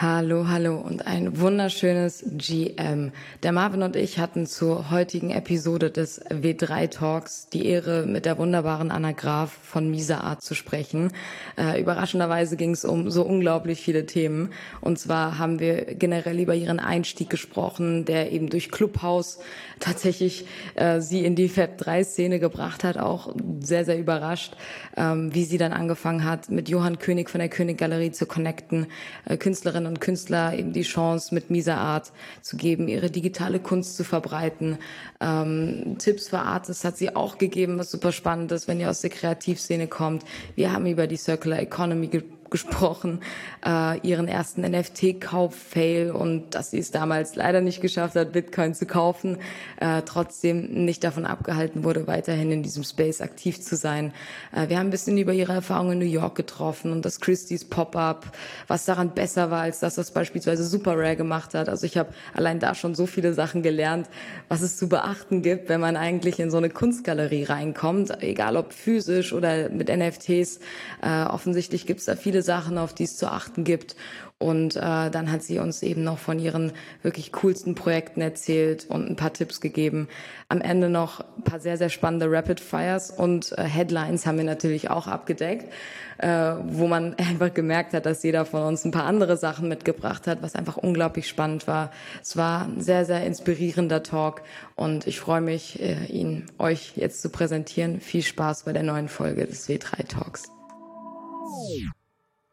Hallo, hallo und ein wunderschönes GM. Der Marvin und ich hatten zur heutigen Episode des W3 Talks die Ehre, mit der wunderbaren Anna Graf von Misa Art zu sprechen. Äh, überraschenderweise ging es um so unglaublich viele Themen. Und zwar haben wir generell über ihren Einstieg gesprochen, der eben durch Clubhouse tatsächlich äh, sie in die Fab 3 Szene gebracht hat, auch sehr, sehr überrascht, ähm, wie sie dann angefangen hat, mit Johann König von der König Galerie zu connecten, äh, Künstlerin und Künstler eben die Chance, mit Misa Art zu geben, ihre digitale Kunst zu verbreiten. Ähm, Tipps für Artists hat sie auch gegeben, was super spannend ist, wenn ihr aus der Kreativszene kommt. Wir haben über die Circular Economy gesprochen, äh, ihren ersten NFT-Kauf-Fail und dass sie es damals leider nicht geschafft hat, Bitcoin zu kaufen, äh, trotzdem nicht davon abgehalten wurde, weiterhin in diesem Space aktiv zu sein. Äh, wir haben ein bisschen über ihre Erfahrungen in New York getroffen und das Christie's Pop-Up, was daran besser war, als dass das beispielsweise Super Rare gemacht hat. Also ich habe allein da schon so viele Sachen gelernt, was es zu beachten gibt, wenn man eigentlich in so eine Kunstgalerie reinkommt, egal ob physisch oder mit NFTs. Äh, offensichtlich gibt es da viele viele Sachen, auf die es zu achten gibt. Und äh, dann hat sie uns eben noch von ihren wirklich coolsten Projekten erzählt und ein paar Tipps gegeben. Am Ende noch ein paar sehr, sehr spannende Rapid Fires und äh, Headlines haben wir natürlich auch abgedeckt, äh, wo man einfach gemerkt hat, dass jeder von uns ein paar andere Sachen mitgebracht hat, was einfach unglaublich spannend war. Es war ein sehr, sehr inspirierender Talk und ich freue mich, äh, ihn euch jetzt zu präsentieren. Viel Spaß bei der neuen Folge des W3 Talks.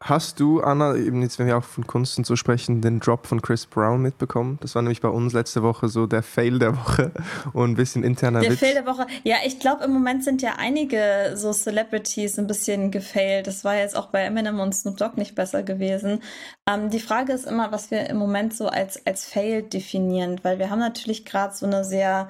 Hast du, Anna, eben jetzt, wenn wir auch von Kunst und so sprechen, den Drop von Chris Brown mitbekommen? Das war nämlich bei uns letzte Woche so der Fail der Woche und ein bisschen interner Der Witz. Fail der Woche. Ja, ich glaube, im Moment sind ja einige so Celebrities ein bisschen gefailt. Das war jetzt auch bei Eminem und Snoop Dogg nicht besser gewesen. Ähm, die Frage ist immer, was wir im Moment so als, als Fail definieren, weil wir haben natürlich gerade so eine sehr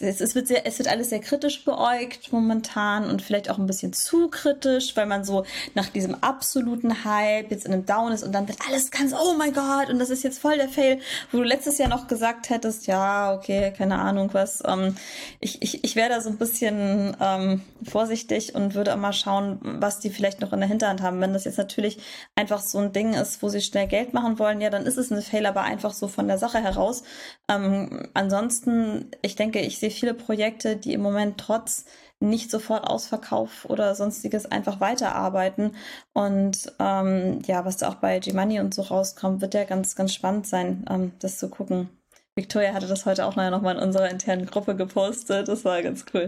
es, wird sehr, es wird alles sehr kritisch beäugt momentan und vielleicht auch ein bisschen zu kritisch, weil man so nach diesem absoluten Hype jetzt in einem Down ist und dann wird alles ganz, oh mein Gott, und das ist jetzt voll der Fail, wo du letztes Jahr noch gesagt hättest, ja, okay, keine Ahnung was. Ähm, ich, ich, ich wäre da so ein bisschen ähm, vorsichtig und würde mal schauen, was die vielleicht noch in der Hinterhand haben. Wenn das jetzt natürlich einfach so ein Ding ist, wo sie schnell Geld machen wollen, ja, dann ist es ein Fail, aber einfach so von der Sache heraus. Ähm, ansonsten, ich denke, denke, ich sehe viele Projekte, die im Moment trotz nicht sofort Ausverkauf oder sonstiges einfach weiterarbeiten. Und ähm, ja, was da auch bei G-Money und so rauskommt, wird ja ganz, ganz spannend sein, ähm, das zu gucken. Victoria hatte das heute auch nochmal in unserer internen Gruppe gepostet. Das war ganz cool.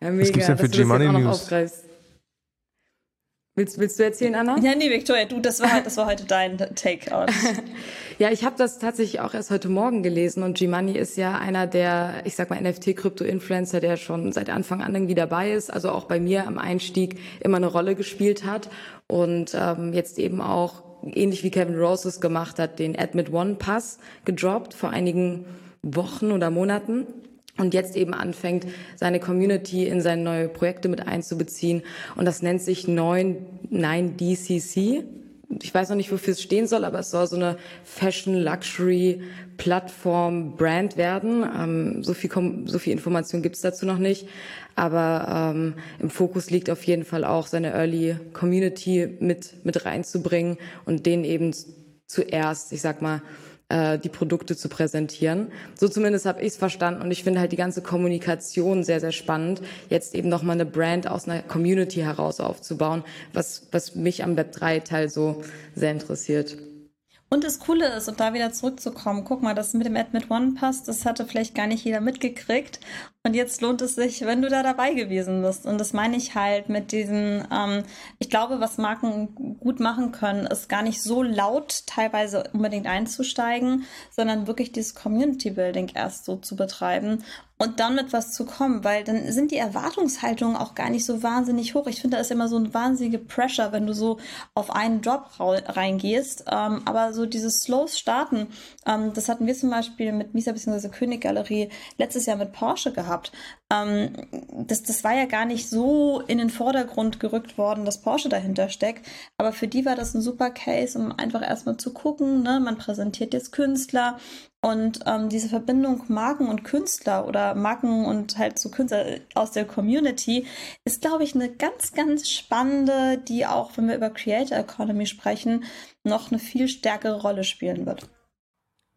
Ja, mega, Was gibt's denn für G-Money News? Willst, willst du erzählen, Anna? Ja, nee, Victoria, du, das war, das war heute dein Takeout. ja, ich habe das tatsächlich auch erst heute Morgen gelesen und G-Money ist ja einer der, ich sag mal, NFT-Krypto-Influencer, der schon seit Anfang an irgendwie dabei ist, also auch bei mir am Einstieg immer eine Rolle gespielt hat und ähm, jetzt eben auch ähnlich wie Kevin Roses gemacht hat, den Admit One Pass gedroppt vor einigen Wochen oder Monaten und jetzt eben anfängt, seine Community in seine neue Projekte mit einzubeziehen. Und das nennt sich 9DCC. Ich weiß noch nicht, wofür es stehen soll, aber es soll so eine Fashion Luxury Plattform Brand werden. Ähm, so, viel, so viel Information gibt's dazu noch nicht. Aber ähm, im Fokus liegt auf jeden Fall auch seine Early Community mit, mit reinzubringen und denen eben zuerst, ich sag mal, äh, die Produkte zu präsentieren. So zumindest habe ich es verstanden und ich finde halt die ganze Kommunikation sehr, sehr spannend, jetzt eben nochmal eine Brand aus einer Community heraus aufzubauen, was, was mich am Web3-Teil so sehr interessiert. Und das Coole ist, um da wieder zurückzukommen, guck mal, das mit dem Admit One Pass, das hatte vielleicht gar nicht jeder mitgekriegt. Und jetzt lohnt es sich, wenn du da dabei gewesen bist. Und das meine ich halt mit diesen, ähm, ich glaube, was Marken gut machen können, ist gar nicht so laut teilweise unbedingt einzusteigen, sondern wirklich dieses Community Building erst so zu betreiben und dann mit was zu kommen, weil dann sind die Erwartungshaltungen auch gar nicht so wahnsinnig hoch. Ich finde, da ist immer so ein wahnsinnige Pressure, wenn du so auf einen Drop reingehst. Ähm, aber so dieses Slows starten, ähm, das hatten wir zum Beispiel mit Misa bzw. König Galerie letztes Jahr mit Porsche gehabt. Ähm, das, das war ja gar nicht so in den Vordergrund gerückt worden, dass Porsche dahinter steckt. Aber für die war das ein super Case, um einfach erstmal zu gucken. Ne? Man präsentiert jetzt Künstler, Und ähm, diese Verbindung Marken und Künstler oder Marken und halt so Künstler aus der Community ist, glaube ich, eine ganz, ganz spannende, die auch, wenn wir über Creator Economy sprechen, noch eine viel stärkere Rolle spielen wird.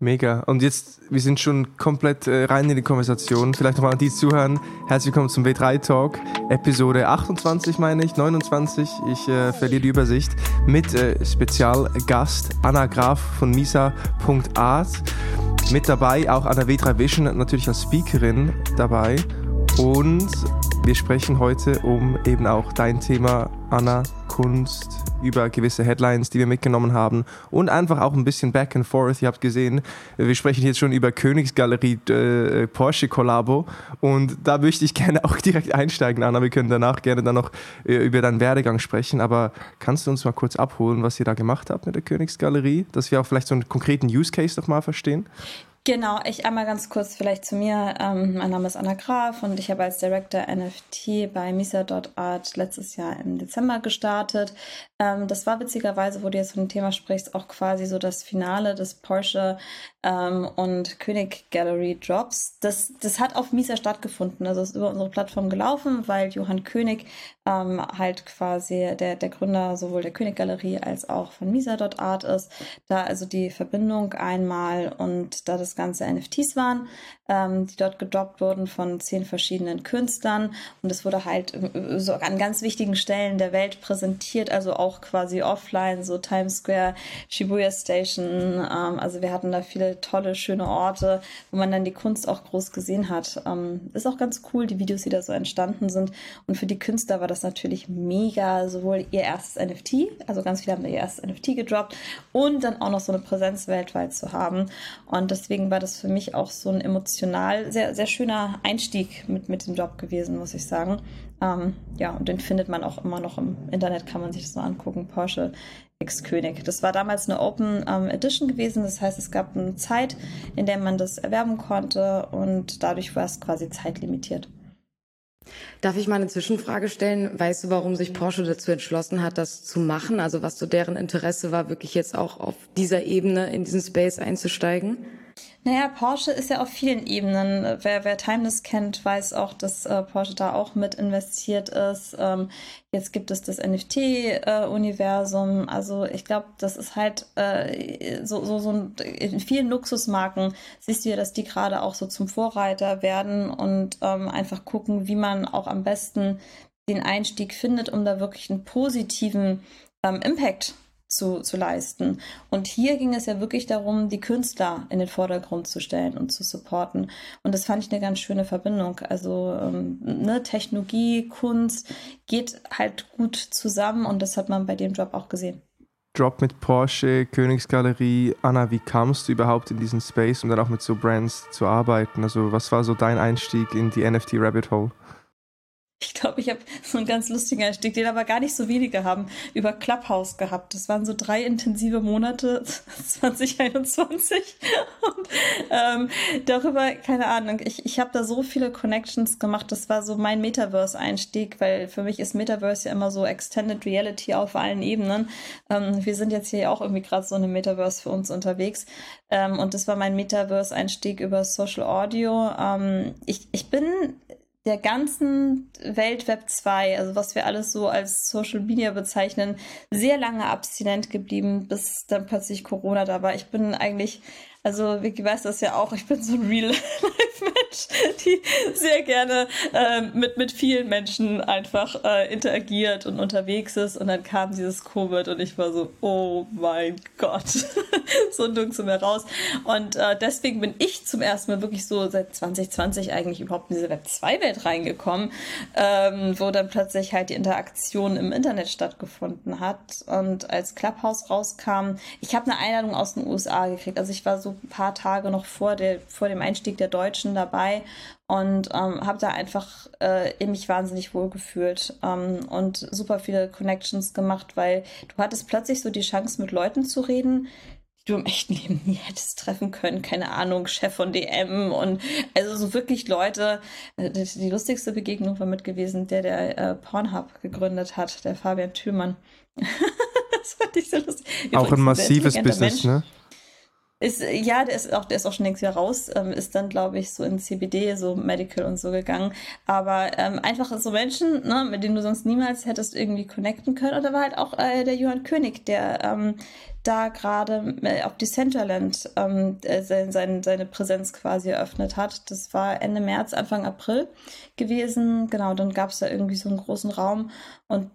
Mega. Und jetzt, wir sind schon komplett äh, rein in die Konversation. Vielleicht nochmal an die zuhören. Herzlich willkommen zum W3 Talk, Episode 28 meine ich, 29. Ich äh, verliere die Übersicht. Mit äh, Spezialgast Anna Graf von Misa.art. Mit dabei auch Anna W3 Vision, natürlich als Speakerin dabei. Und wir sprechen heute um eben auch dein Thema, Anna, Kunst, über gewisse Headlines, die wir mitgenommen haben und einfach auch ein bisschen back and forth. Ihr habt gesehen, wir sprechen jetzt schon über Königsgalerie äh, Porsche Kollabo und da möchte ich gerne auch direkt einsteigen, Anna. Wir können danach gerne dann noch äh, über deinen Werdegang sprechen, aber kannst du uns mal kurz abholen, was ihr da gemacht habt mit der Königsgalerie, dass wir auch vielleicht so einen konkreten Use Case noch mal verstehen? Genau, ich einmal ganz kurz vielleicht zu mir. Ähm, mein Name ist Anna Graf und ich habe als Director NFT bei Misa.art letztes Jahr im Dezember gestartet. Ähm, das war witzigerweise, wo du jetzt von dem Thema sprichst, auch quasi so das Finale des Porsche ähm, und König Gallery Drops. Das, das hat auf Misa stattgefunden. Also ist über unsere Plattform gelaufen, weil Johann König ähm, halt quasi der, der Gründer sowohl der König Galerie als auch von Misa.art ist. Da also die Verbindung einmal und da das Ganze NFTs waren, ähm, die dort gedroppt wurden von zehn verschiedenen Künstlern. Und es wurde halt so an ganz wichtigen Stellen der Welt präsentiert, also auch quasi offline, so Times Square, Shibuya Station. Ähm, also wir hatten da viele tolle, schöne Orte, wo man dann die Kunst auch groß gesehen hat. Ähm, ist auch ganz cool, die Videos, die da so entstanden sind. Und für die Künstler war das natürlich mega, sowohl ihr erstes NFT, also ganz viele haben ihr erstes NFT gedroppt und dann auch noch so eine Präsenz weltweit zu haben. Und deswegen war das für mich auch so ein Emotion emotional sehr, sehr schöner Einstieg mit, mit dem Job gewesen, muss ich sagen. Ähm, ja, und den findet man auch immer noch im Internet, kann man sich das mal angucken. Porsche X König. Das war damals eine Open ähm, Edition gewesen, das heißt, es gab eine Zeit, in der man das erwerben konnte und dadurch war es quasi zeitlimitiert. Darf ich mal eine Zwischenfrage stellen? Weißt du, warum sich Porsche dazu entschlossen hat, das zu machen? Also was so deren Interesse war, wirklich jetzt auch auf dieser Ebene in diesen Space einzusteigen? Naja, Porsche ist ja auf vielen Ebenen. Wer, wer Timeless kennt, weiß auch, dass äh, Porsche da auch mit investiert ist. Ähm, jetzt gibt es das NFT-Universum. Äh, also ich glaube, das ist halt äh, so, so, so ein, in vielen Luxusmarken siehst du ja, dass die gerade auch so zum Vorreiter werden und ähm, einfach gucken, wie man auch am besten den Einstieg findet, um da wirklich einen positiven ähm, Impact zu, zu leisten. Und hier ging es ja wirklich darum, die Künstler in den Vordergrund zu stellen und zu supporten. Und das fand ich eine ganz schöne Verbindung. Also ähm, ne, Technologie, Kunst geht halt gut zusammen und das hat man bei dem Job auch gesehen. Drop mit Porsche, Königsgalerie. Anna, wie kamst du überhaupt in diesen Space, um dann auch mit so Brands zu arbeiten? Also was war so dein Einstieg in die NFT Rabbit Hole? Ich glaube, ich habe so einen ganz lustigen Einstieg, den aber gar nicht so wenige haben, über Clubhouse gehabt. Das waren so drei intensive Monate 2021. Und ähm, darüber, keine Ahnung, ich, ich habe da so viele Connections gemacht. Das war so mein Metaverse-Einstieg, weil für mich ist Metaverse ja immer so Extended Reality auf allen Ebenen. Ähm, wir sind jetzt hier auch irgendwie gerade so eine Metaverse für uns unterwegs. Ähm, und das war mein Metaverse-Einstieg über Social Audio. Ähm, ich, ich bin der ganzen Welt Web 2, also was wir alles so als Social Media bezeichnen, sehr lange abstinent geblieben, bis dann plötzlich Corona da war. Ich bin eigentlich also Vicky weiß das ja auch, ich bin so ein Real-Life-Mensch, die sehr gerne äh, mit, mit vielen Menschen einfach äh, interagiert und unterwegs ist. Und dann kam dieses Covid und ich war so, oh mein Gott, so zu mir raus. Und äh, deswegen bin ich zum ersten Mal wirklich so seit 2020 eigentlich überhaupt in diese Web2-Welt reingekommen, ähm, wo dann plötzlich halt die Interaktion im Internet stattgefunden hat. Und als Clubhouse rauskam, ich habe eine Einladung aus den USA gekriegt. Also ich war so ein paar Tage noch vor, der, vor dem Einstieg der Deutschen dabei und ähm, habe da einfach äh, mich wahnsinnig wohl gefühlt ähm, und super viele Connections gemacht, weil du hattest plötzlich so die Chance, mit Leuten zu reden, die du im echten Leben nie hättest treffen können. Keine Ahnung, Chef von DM und also so wirklich Leute. Äh, die lustigste Begegnung war mit gewesen, der der äh, Pornhub gegründet hat, der Fabian Thülmann. das fand ich so lustig. Auch ein massives Business, Mensch. ne? Ist, ja, der ist auch, der ist auch schon längst wieder raus, ähm, ist dann, glaube ich, so in CBD, so Medical und so gegangen. Aber ähm, einfach so Menschen, ne, mit denen du sonst niemals hättest irgendwie connecten können. Und da war halt auch äh, der Johann König, der ähm, da gerade äh, auf Decentraland ähm, äh, seine, seine Präsenz quasi eröffnet hat. Das war Ende März, Anfang April gewesen. Genau, dann gab es da irgendwie so einen großen Raum. Und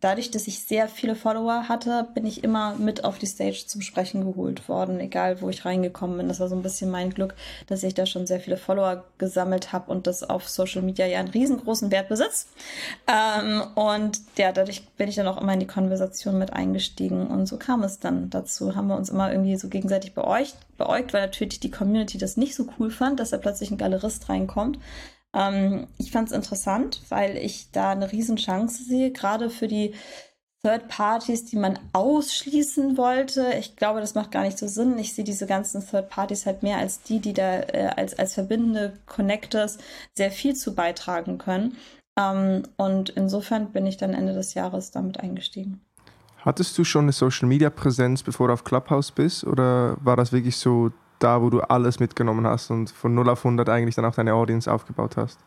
dadurch, dass ich sehr viele Follower hatte, bin ich immer mit auf die Stage zum Sprechen geholt worden, egal wo ich reingekommen bin. Das war so ein bisschen mein Glück, dass ich da schon sehr viele Follower gesammelt habe und das auf Social Media ja einen riesengroßen Wert besitzt. Ähm, und ja, dadurch bin ich dann auch immer in die Konversation mit eingestiegen. Und so kam es dann dazu. Haben wir uns immer irgendwie so gegenseitig beäugt, beäugt weil natürlich die Community das nicht so cool fand, dass da plötzlich ein Galerist reinkommt. Ähm, ich fand es interessant, weil ich da eine Riesenchance sehe, gerade für die Third Parties, die man ausschließen wollte. Ich glaube, das macht gar nicht so Sinn. Ich sehe diese ganzen Third Parties halt mehr als die, die da äh, als, als verbindende Connectors sehr viel zu beitragen können. Ähm, und insofern bin ich dann Ende des Jahres damit eingestiegen. Hattest du schon eine Social Media Präsenz, bevor du auf Clubhouse bist? Oder war das wirklich so da, wo du alles mitgenommen hast und von 0 auf 100 eigentlich dann auch deine Audience aufgebaut hast?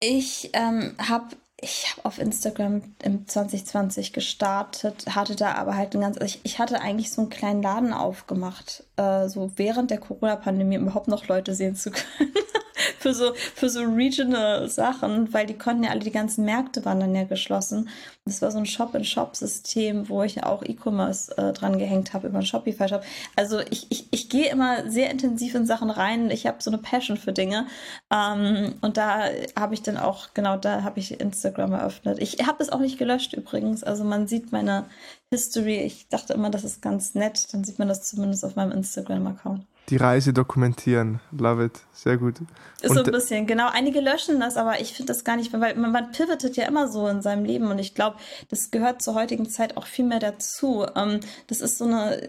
Ich ähm, habe ich habe auf Instagram im 2020 gestartet, hatte da aber halt ein ganz, ich, ich hatte eigentlich so einen kleinen Laden aufgemacht, äh, so während der Corona-Pandemie überhaupt noch Leute sehen zu können. für so, für so regional Sachen, weil die konnten ja alle, die ganzen Märkte waren dann ja geschlossen. Das war so ein Shop-in-Shop-System, wo ich auch E-Commerce äh, dran gehängt habe über einen Shopify-Shop. Also ich, ich, ich gehe immer sehr intensiv in Sachen rein. Ich habe so eine Passion für Dinge. Ähm, und da habe ich dann auch, genau, da habe ich Instagram eröffnet. Ich habe es auch nicht gelöscht übrigens. Also man sieht meine History. Ich dachte immer, das ist ganz nett. Dann sieht man das zumindest auf meinem Instagram-Account die Reise dokumentieren. Love it. Sehr gut. Ist und so ein bisschen, genau. Einige löschen das, aber ich finde das gar nicht, weil man, man pivotet ja immer so in seinem Leben und ich glaube, das gehört zur heutigen Zeit auch viel mehr dazu. Ähm, das ist so eine,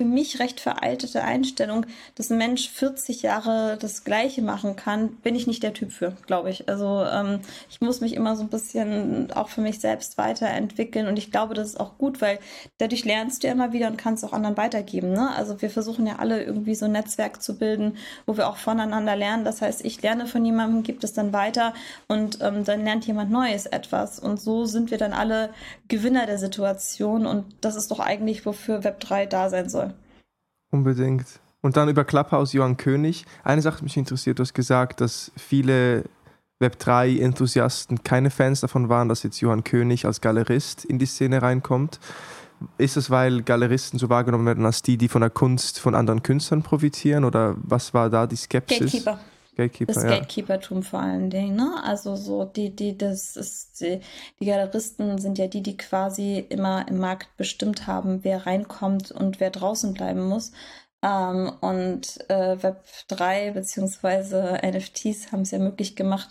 für mich recht veraltete Einstellung, dass ein Mensch 40 Jahre das Gleiche machen kann, bin ich nicht der Typ für, glaube ich. Also ähm, ich muss mich immer so ein bisschen auch für mich selbst weiterentwickeln und ich glaube, das ist auch gut, weil dadurch lernst du ja immer wieder und kannst auch anderen weitergeben. Ne? Also wir versuchen ja alle irgendwie so ein Netzwerk zu bilden, wo wir auch voneinander lernen. Das heißt, ich lerne von jemandem, gebe es dann weiter und ähm, dann lernt jemand Neues etwas und so sind wir dann alle Gewinner der Situation und das ist doch eigentlich, wofür Web3 da sein soll. Unbedingt. Und dann über Clubhouse Johann König. Eine Sache, die mich interessiert, du hast gesagt, dass viele Web3-Enthusiasten keine Fans davon waren, dass jetzt Johann König als Galerist in die Szene reinkommt. Ist es, weil Galeristen so wahrgenommen werden als die, die von der Kunst von anderen Künstlern profitieren? Oder was war da die Skepsis? Gatekeeper. Gatekeeper, das ja. Gatekeepertum vor allen Dingen, ne? Also so die, die, das ist, die, die Galeristen sind ja die, die quasi immer im Markt bestimmt haben, wer reinkommt und wer draußen bleiben muss. Ähm, und äh, Web 3 bzw. NFTs haben es ja möglich gemacht,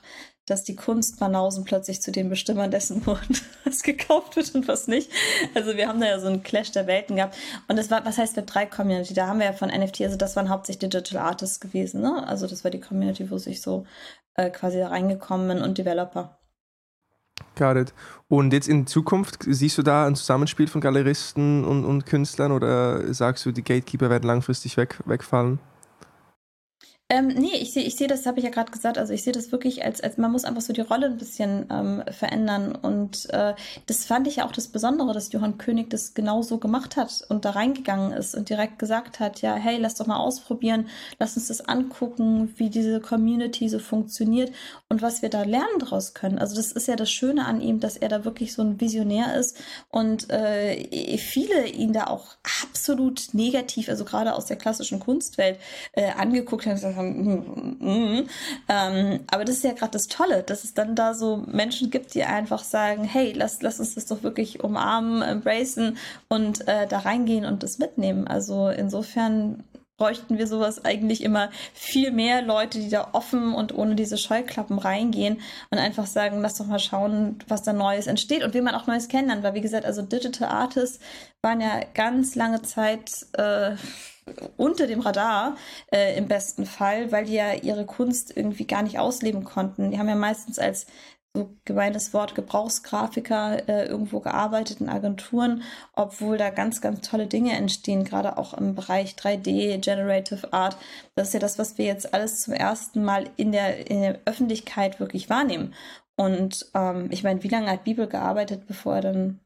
dass die Kunstbanausen plötzlich zu den Bestimmern dessen wurden, was gekauft wird und was nicht. Also wir haben da ja so einen Clash der Welten gehabt. Und das war, was heißt Web3 Community? Da haben wir ja von NFT, also das waren hauptsächlich Digital Artists gewesen, ne? Also das war die Community, wo ich so äh, quasi reingekommen bin und Developer. Got it. Und jetzt in Zukunft, siehst du da ein Zusammenspiel von Galeristen und, und Künstlern oder sagst du, die Gatekeeper werden langfristig weg, wegfallen? Ähm, nee, ich sehe ich seh das, habe ich ja gerade gesagt, also ich sehe das wirklich als, als, man muss einfach so die Rolle ein bisschen ähm, verändern. Und äh, das fand ich ja auch das Besondere, dass Johann König das genau so gemacht hat und da reingegangen ist und direkt gesagt hat, ja, hey, lass doch mal ausprobieren, lass uns das angucken, wie diese Community so funktioniert und was wir da lernen draus können. Also das ist ja das Schöne an ihm, dass er da wirklich so ein Visionär ist und äh, viele ihn da auch absolut negativ, also gerade aus der klassischen Kunstwelt, äh, angeguckt haben haben, mm, mm, ähm, aber das ist ja gerade das Tolle, dass es dann da so Menschen gibt, die einfach sagen, hey, lass, lass uns das doch wirklich umarmen, embracen und äh, da reingehen und das mitnehmen. Also insofern bräuchten wir sowas eigentlich immer viel mehr Leute, die da offen und ohne diese Scheuklappen reingehen und einfach sagen, lass doch mal schauen, was da Neues entsteht und wie man auch Neues kennenlernt. Weil wie gesagt, also Digital Artists waren ja ganz lange Zeit äh, unter dem Radar äh, im besten Fall, weil die ja ihre Kunst irgendwie gar nicht ausleben konnten. Die haben ja meistens als so gemeines Wort Gebrauchsgrafiker äh, irgendwo gearbeitet in Agenturen, obwohl da ganz, ganz tolle Dinge entstehen, gerade auch im Bereich 3D, Generative Art. Das ist ja das, was wir jetzt alles zum ersten Mal in der, in der Öffentlichkeit wirklich wahrnehmen. Und ähm, ich meine, wie lange hat Bibel gearbeitet, bevor er dann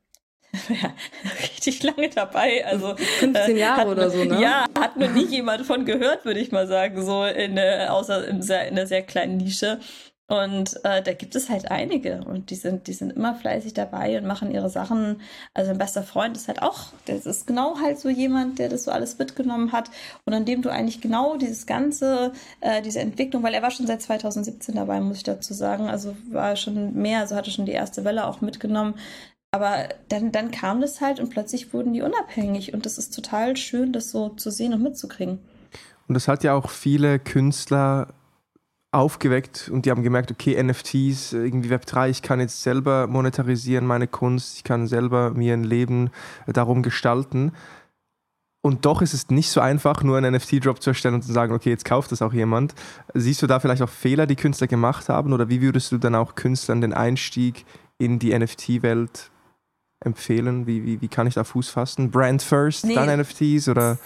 ja, richtig lange dabei. Also 15 Jahre äh, oder so, ne? Ja, hat nur nie jemand von gehört, würde ich mal sagen, so in äh, außer in, sehr, in einer sehr kleinen Nische. Und äh, da gibt es halt einige und die sind, die sind immer fleißig dabei und machen ihre Sachen. Also ein bester Freund ist halt auch, das ist genau halt so jemand, der das so alles mitgenommen hat und an dem du eigentlich genau dieses ganze, äh, diese Entwicklung, weil er war schon seit 2017 dabei, muss ich dazu sagen. Also war schon mehr, also hatte schon die erste Welle auch mitgenommen. Aber dann, dann kam das halt und plötzlich wurden die unabhängig und das ist total schön, das so zu sehen und mitzukriegen. Und das hat ja auch viele Künstler aufgeweckt und die haben gemerkt, okay, NFTs, irgendwie Web3, ich kann jetzt selber monetarisieren meine Kunst, ich kann selber mir ein Leben darum gestalten. Und doch ist es nicht so einfach, nur einen NFT-Drop zu erstellen und zu sagen, okay, jetzt kauft das auch jemand. Siehst du da vielleicht auch Fehler, die Künstler gemacht haben? Oder wie würdest du dann auch Künstlern den Einstieg in die NFT-Welt empfehlen? Wie, wie, wie kann ich da Fuß fassen? Brand first, nee. dann NFTs oder?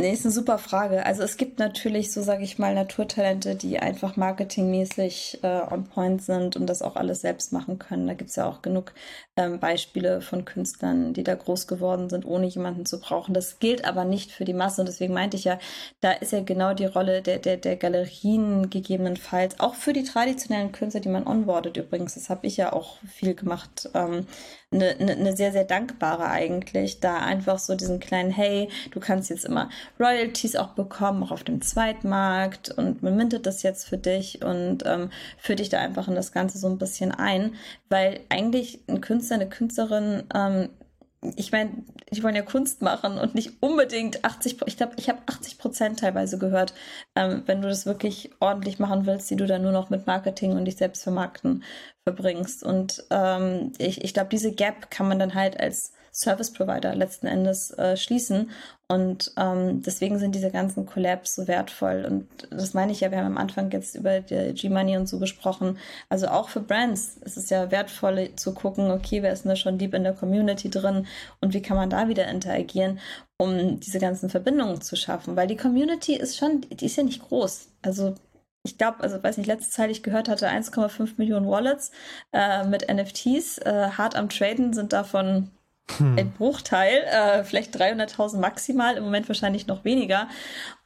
Nee, ist eine super Frage. Also es gibt natürlich, so sage ich mal, Naturtalente, die einfach marketingmäßig äh, on point sind und das auch alles selbst machen können. Da gibt es ja auch genug ähm, Beispiele von Künstlern, die da groß geworden sind, ohne jemanden zu brauchen. Das gilt aber nicht für die Masse und deswegen meinte ich ja, da ist ja genau die Rolle der, der, der Galerien gegebenenfalls, auch für die traditionellen Künstler, die man onboardet übrigens. Das habe ich ja auch viel gemacht. Ähm, eine, eine, eine sehr, sehr dankbare eigentlich, da einfach so diesen kleinen, hey, du kannst jetzt immer Royalties auch bekommen, auch auf dem Zweitmarkt und man mintet das jetzt für dich und ähm, führt dich da einfach in das Ganze so ein bisschen ein, weil eigentlich ein Künstler, eine Künstlerin ähm, ich meine, die wollen ja Kunst machen und nicht unbedingt 80, ich glaube, ich habe 80 Prozent teilweise gehört, ähm, wenn du das wirklich ordentlich machen willst, die du dann nur noch mit Marketing und dich selbst vermarkten verbringst. Und ähm, ich, ich glaube, diese Gap kann man dann halt als Service Provider letzten Endes äh, schließen. Und ähm, deswegen sind diese ganzen Collabs so wertvoll. Und das meine ich ja, wir haben am Anfang jetzt über G-Money und so gesprochen. Also auch für Brands ist es ja wertvoll zu gucken, okay, wer ist denn da schon deep in der Community drin und wie kann man da wieder interagieren, um diese ganzen Verbindungen zu schaffen. Weil die Community ist schon, die ist ja nicht groß. Also ich glaube, also weiß nicht, letzte Zeit ich gehört hatte, 1,5 Millionen Wallets äh, mit NFTs. Äh, hart am Traden sind davon hm. Ein Bruchteil, äh, vielleicht 300.000 maximal, im Moment wahrscheinlich noch weniger.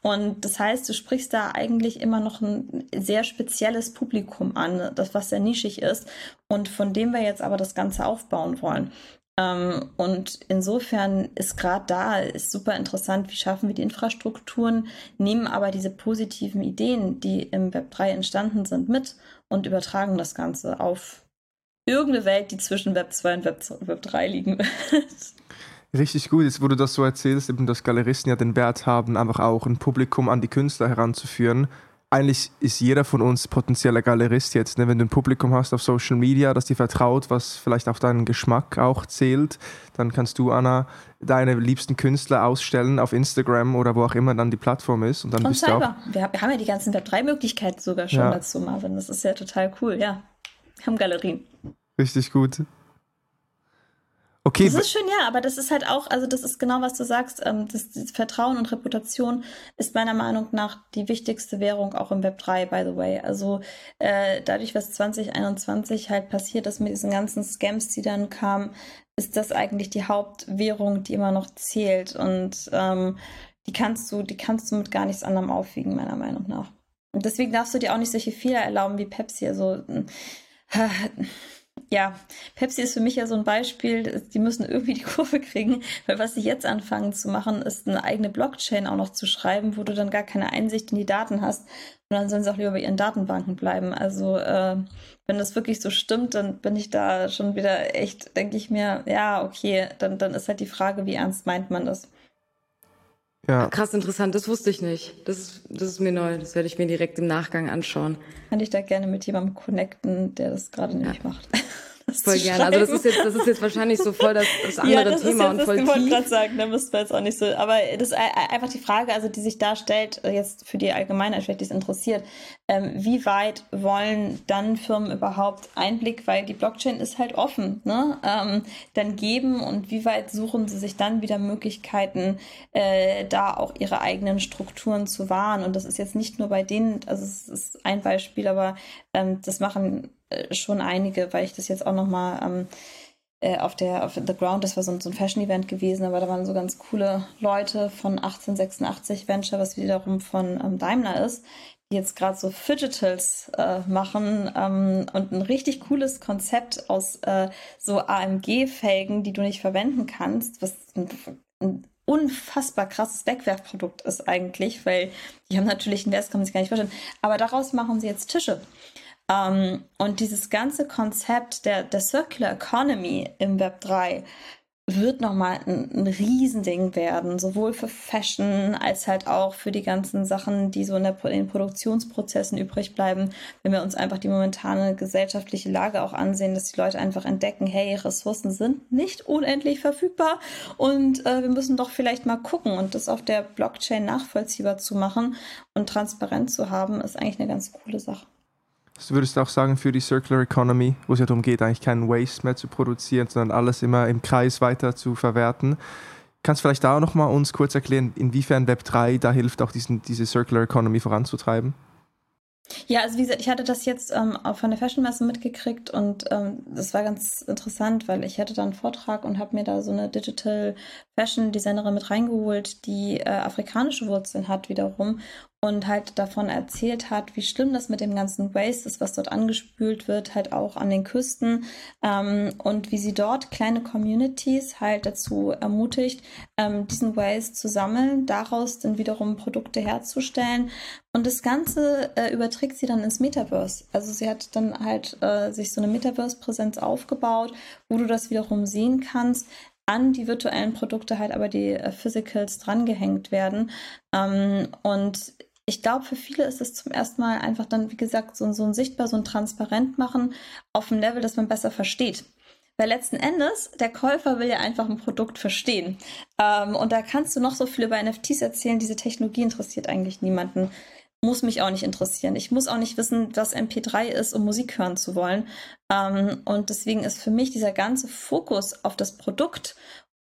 Und das heißt, du sprichst da eigentlich immer noch ein sehr spezielles Publikum an, das was sehr nischig ist und von dem wir jetzt aber das Ganze aufbauen wollen. Ähm, und insofern ist gerade da ist super interessant, wie schaffen wir die Infrastrukturen, nehmen aber diese positiven Ideen, die im Web 3 entstanden sind, mit und übertragen das Ganze auf irgendeine Welt, die zwischen Web 2 und Web, Web 3 liegen wird. Richtig gut, jetzt wo du das so erzählst, eben, dass Galeristen ja den Wert haben, einfach auch ein Publikum an die Künstler heranzuführen. Eigentlich ist jeder von uns potenzieller Galerist jetzt. Ne? Wenn du ein Publikum hast auf Social Media, das dir vertraut, was vielleicht auf deinen Geschmack auch zählt, dann kannst du, Anna, deine liebsten Künstler ausstellen auf Instagram oder wo auch immer dann die Plattform ist. Und dann und bist selber. Du auch wir haben ja die ganzen Web3-Möglichkeiten sogar schon ja. dazu, Marvin. Das ist ja total cool, ja. Haben Galerien. Richtig gut. Okay. Das ist schön, ja, aber das ist halt auch, also das ist genau, was du sagst. Ähm, das, das, Vertrauen und Reputation ist meiner Meinung nach die wichtigste Währung auch im Web 3, by the way. Also äh, dadurch, was 2021 halt passiert ist mit diesen ganzen Scams, die dann kamen, ist das eigentlich die Hauptwährung, die immer noch zählt. Und ähm, die kannst du, die kannst du mit gar nichts anderem aufwiegen, meiner Meinung nach. Und deswegen darfst du dir auch nicht solche Fehler erlauben wie Pepsi. Also ja, Pepsi ist für mich ja so ein Beispiel, die müssen irgendwie die Kurve kriegen, weil was sie jetzt anfangen zu machen, ist eine eigene Blockchain auch noch zu schreiben, wo du dann gar keine Einsicht in die Daten hast. Und dann sollen sie auch lieber bei ihren Datenbanken bleiben. Also, äh, wenn das wirklich so stimmt, dann bin ich da schon wieder echt, denke ich mir, ja, okay, dann, dann ist halt die Frage, wie ernst meint man das? Ja. Krass interessant, das wusste ich nicht. Das ist, das ist mir neu, das werde ich mir direkt im Nachgang anschauen. Kann ich da gerne mit jemandem connecten, der das gerade nämlich ja. macht. Das voll gerne. Also das ist jetzt, das ist jetzt wahrscheinlich so voll das, das andere ja, das Thema ist jetzt, und voll das, Ich wollte gerade tief. sagen, da müssten wir jetzt auch nicht so. Aber das ist einfach die Frage, also die sich da stellt, jetzt für die Allgemeinheit, vielleicht die es interessiert, ähm, wie weit wollen dann Firmen überhaupt Einblick, weil die Blockchain ist halt offen, ne? Ähm, dann geben und wie weit suchen sie sich dann wieder Möglichkeiten, äh, da auch ihre eigenen Strukturen zu wahren. Und das ist jetzt nicht nur bei denen, also es ist ein Beispiel, aber ähm, das machen äh, schon einige, weil ich das jetzt auch nochmal ähm, äh, auf der auf The Ground, das war so ein, so ein Fashion-Event gewesen, aber da waren so ganz coole Leute von 1886 Venture, was wiederum von ähm, Daimler ist, die jetzt gerade so Fidgetals äh, machen ähm, und ein richtig cooles Konzept aus äh, so AMG-Felgen, die du nicht verwenden kannst, was ein, ein unfassbar krasses Wegwerfprodukt ist eigentlich, weil die haben natürlich einen Wert, kann man sich gar nicht vorstellen. Aber daraus machen sie jetzt Tische. Ähm, und dieses ganze Konzept der, der Circular Economy im Web 3 wird nochmal ein, ein Riesending werden, sowohl für Fashion als halt auch für die ganzen Sachen, die so in, der, in den Produktionsprozessen übrig bleiben, wenn wir uns einfach die momentane gesellschaftliche Lage auch ansehen, dass die Leute einfach entdecken, hey, Ressourcen sind nicht unendlich verfügbar und äh, wir müssen doch vielleicht mal gucken und das auf der Blockchain nachvollziehbar zu machen und transparent zu haben, ist eigentlich eine ganz coole Sache. Du würdest auch sagen, für die Circular Economy, wo es ja darum geht, eigentlich keinen Waste mehr zu produzieren, sondern alles immer im Kreis weiter zu verwerten. Kannst du vielleicht da auch nochmal uns kurz erklären, inwiefern Web 3 da hilft, auch diesen, diese Circular Economy voranzutreiben? Ja, also wie gesagt, ich hatte das jetzt ähm, auch von der Fashion-Messe mitgekriegt und ähm, das war ganz interessant, weil ich hatte da einen Vortrag und habe mir da so eine Digital Fashion Designerin mit reingeholt, die äh, afrikanische Wurzeln hat wiederum und halt davon erzählt hat, wie schlimm das mit dem ganzen Waste ist, was dort angespült wird, halt auch an den Küsten ähm, und wie sie dort kleine Communities halt dazu ermutigt, ähm, diesen Waste zu sammeln, daraus dann wiederum Produkte herzustellen und das Ganze äh, überträgt sie dann ins Metaverse. Also sie hat dann halt äh, sich so eine Metaverse-Präsenz aufgebaut, wo du das wiederum sehen kannst, an die virtuellen Produkte halt aber die äh, Physicals drangehängt werden. Ähm, und ich glaube, für viele ist es zum ersten Mal einfach dann, wie gesagt, so, so ein sichtbar, so ein transparent machen auf dem Level, das man besser versteht. Weil letzten Endes, der Käufer will ja einfach ein Produkt verstehen. Ähm, und da kannst du noch so viel über NFTs erzählen, diese Technologie interessiert eigentlich niemanden. Muss mich auch nicht interessieren. Ich muss auch nicht wissen, was MP3 ist, um Musik hören zu wollen. Ähm, und deswegen ist für mich dieser ganze Fokus auf das Produkt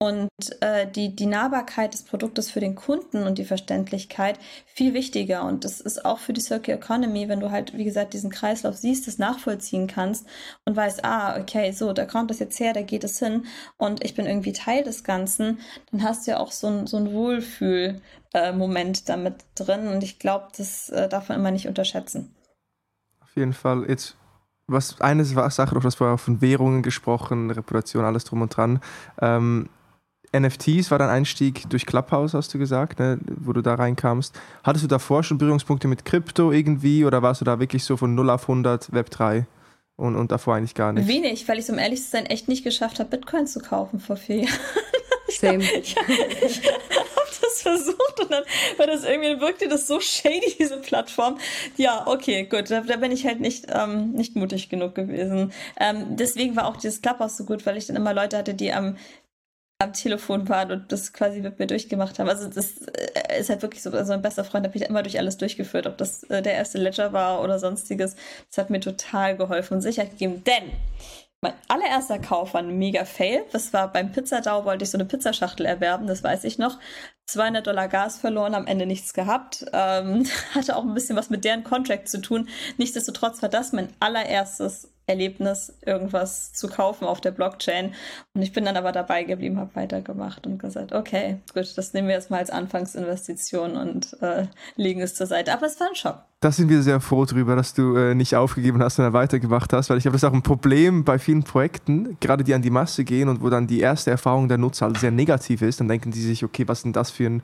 und äh, die, die Nahbarkeit des Produktes für den Kunden und die Verständlichkeit viel wichtiger. Und das ist auch für die Circular Economy, wenn du halt, wie gesagt, diesen Kreislauf siehst, das nachvollziehen kannst und weißt, ah, okay, so, da kommt das jetzt her, da geht es hin und ich bin irgendwie Teil des Ganzen, dann hast du ja auch so ein, so ein Wohlfühl-Moment äh, damit drin. Und ich glaube, das äh, darf man immer nicht unterschätzen. Auf jeden Fall. Jetzt was eine Sache, du hast vorher von Währungen gesprochen, Reputation, alles drum und dran. Ähm, NFTs war dein Einstieg durch Clubhouse, hast du gesagt, ne, wo du da reinkamst. Hattest du davor schon Berührungspunkte mit Krypto irgendwie oder warst du da wirklich so von 0 auf 100 Web 3 und, und davor eigentlich gar nicht? Wenig, weil ich es um ehrlich zu sein echt nicht geschafft habe, Bitcoin zu kaufen vor vier Jahren. Same. ich, ich habe das versucht und dann war das irgendwie, wirkte das so shady, diese Plattform. Ja, okay, gut, da, da bin ich halt nicht, ähm, nicht mutig genug gewesen. Ähm, deswegen war auch dieses Clubhouse so gut, weil ich dann immer Leute hatte, die am am Telefon waren und das quasi mit mir durchgemacht haben. Also das äh, ist halt wirklich so, also ein bester Freund hat mich immer durch alles durchgeführt, ob das äh, der erste Ledger war oder sonstiges. Das hat mir total geholfen und Sicherheit gegeben, denn mein allererster Kauf war ein mega Fail. Das war beim Pizzadau, wollte ich so eine Pizzaschachtel erwerben, das weiß ich noch. 200 Dollar Gas verloren, am Ende nichts gehabt. Ähm, hatte auch ein bisschen was mit deren Contract zu tun. Nichtsdestotrotz war das mein allererstes Erlebnis, irgendwas zu kaufen auf der Blockchain. Und ich bin dann aber dabei geblieben, habe weitergemacht und gesagt, okay, gut, das nehmen wir jetzt mal als Anfangsinvestition und äh, legen es zur Seite. Aber es war ein Schock. Da sind wir sehr froh drüber, dass du äh, nicht aufgegeben hast, sondern weitergemacht hast, weil ich habe das auch ein Problem bei vielen Projekten, gerade die an die Masse gehen und wo dann die erste Erfahrung der Nutzer halt sehr negativ ist, dann denken die sich, okay, was ist denn das für ein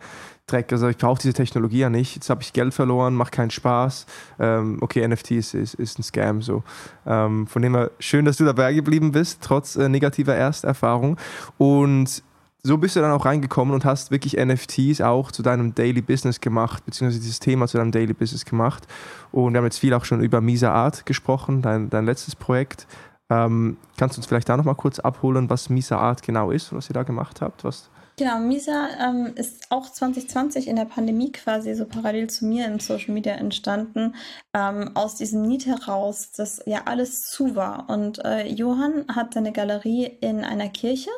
Dreck? Also ich brauche diese Technologie ja nicht, jetzt habe ich Geld verloren, macht keinen Spaß. Ähm, okay, NFT ist, ist, ist, ein Scam so. Ähm, von dem her schön, dass du dabei geblieben bist, trotz äh, negativer Ersterfahrung. Und so bist du dann auch reingekommen und hast wirklich NFTs auch zu deinem Daily Business gemacht, beziehungsweise dieses Thema zu deinem Daily Business gemacht. Und wir haben jetzt viel auch schon über Misa Art gesprochen, dein, dein letztes Projekt. Ähm, kannst du uns vielleicht da nochmal kurz abholen, was Misa Art genau ist, was ihr da gemacht habt? Was Genau, Misa ähm, ist auch 2020 in der Pandemie quasi so parallel zu mir im Social Media entstanden, ähm, aus diesem Need heraus, dass ja alles zu war. Und äh, Johann hat seine Galerie in einer Kirche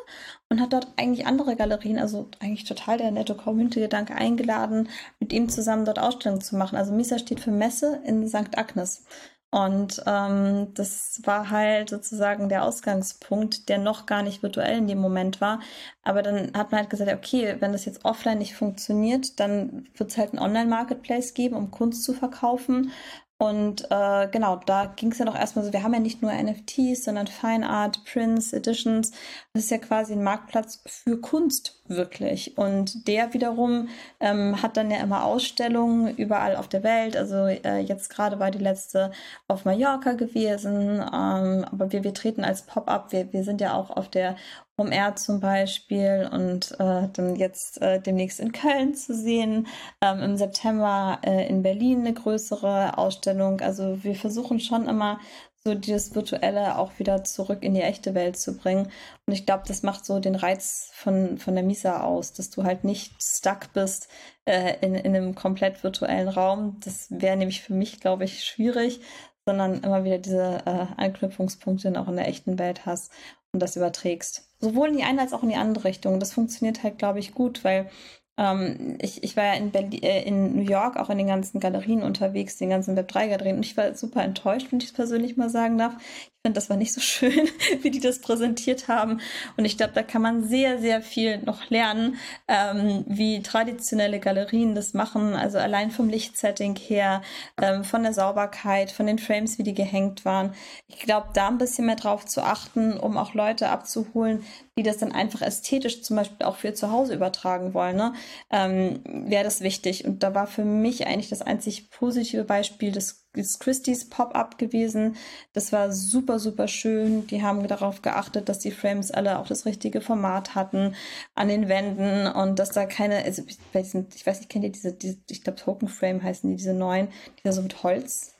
und hat dort eigentlich andere Galerien, also eigentlich total der netto Community-Gedanke eingeladen, mit ihm zusammen dort Ausstellungen zu machen. Also Misa steht für Messe in St. Agnes. Und ähm, das war halt sozusagen der Ausgangspunkt, der noch gar nicht virtuell in dem Moment war. Aber dann hat man halt gesagt, okay, wenn das jetzt offline nicht funktioniert, dann wird es halt einen Online-Marketplace geben, um Kunst zu verkaufen. Und äh, genau, da ging es ja doch erstmal so, wir haben ja nicht nur NFTs, sondern Fine Art, Prints, Editions. Das ist ja quasi ein Marktplatz für Kunst wirklich. Und der wiederum ähm, hat dann ja immer Ausstellungen überall auf der Welt. Also äh, jetzt gerade war die letzte auf Mallorca gewesen. Ähm, aber wir, wir treten als Pop-up, wir, wir sind ja auch auf der OMR zum Beispiel und äh, dann jetzt äh, demnächst in Köln zu sehen, ähm, im September äh, in Berlin eine größere Ausstellung. Also wir versuchen schon immer so dieses Virtuelle auch wieder zurück in die echte Welt zu bringen. Und ich glaube, das macht so den Reiz von, von der Misa aus, dass du halt nicht stuck bist äh, in, in einem komplett virtuellen Raum. Das wäre nämlich für mich, glaube ich, schwierig, sondern immer wieder diese äh, Anknüpfungspunkte auch in der echten Welt hast und das überträgst. Sowohl in die eine als auch in die andere Richtung. Das funktioniert halt, glaube ich, gut, weil ähm, ich, ich war ja in, Berlin, äh, in New York auch in den ganzen Galerien unterwegs, den ganzen Web3-Galerien und ich war super enttäuscht, wenn ich es persönlich mal sagen darf. Ich finde, das war nicht so schön, wie die das präsentiert haben. Und ich glaube, da kann man sehr, sehr viel noch lernen, ähm, wie traditionelle Galerien das machen. Also allein vom Lichtsetting her, ähm, von der Sauberkeit, von den Frames, wie die gehängt waren. Ich glaube, da ein bisschen mehr drauf zu achten, um auch Leute abzuholen, die das dann einfach ästhetisch zum Beispiel auch für zu Hause übertragen wollen, ne? ähm, wäre das wichtig. Und da war für mich eigentlich das einzig positive Beispiel des ist Christie's Pop-up gewesen. Das war super, super schön. Die haben darauf geachtet, dass die Frames alle auch das richtige Format hatten an den Wänden und dass da keine, also ich weiß nicht, kennt ihr diese, diese ich glaube Token Frame heißen die, diese neuen, die da so mit Holz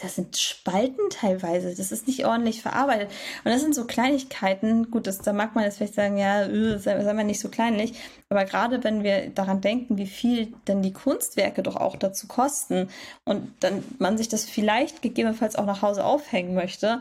das sind Spalten teilweise. Das ist nicht ordentlich verarbeitet. Und das sind so Kleinigkeiten. Gut, das, da mag man jetzt vielleicht sagen, ja, äh, sei, mal nicht so kleinlich. Aber gerade wenn wir daran denken, wie viel dann die Kunstwerke doch auch dazu kosten und dann man sich das vielleicht gegebenenfalls auch nach Hause aufhängen möchte,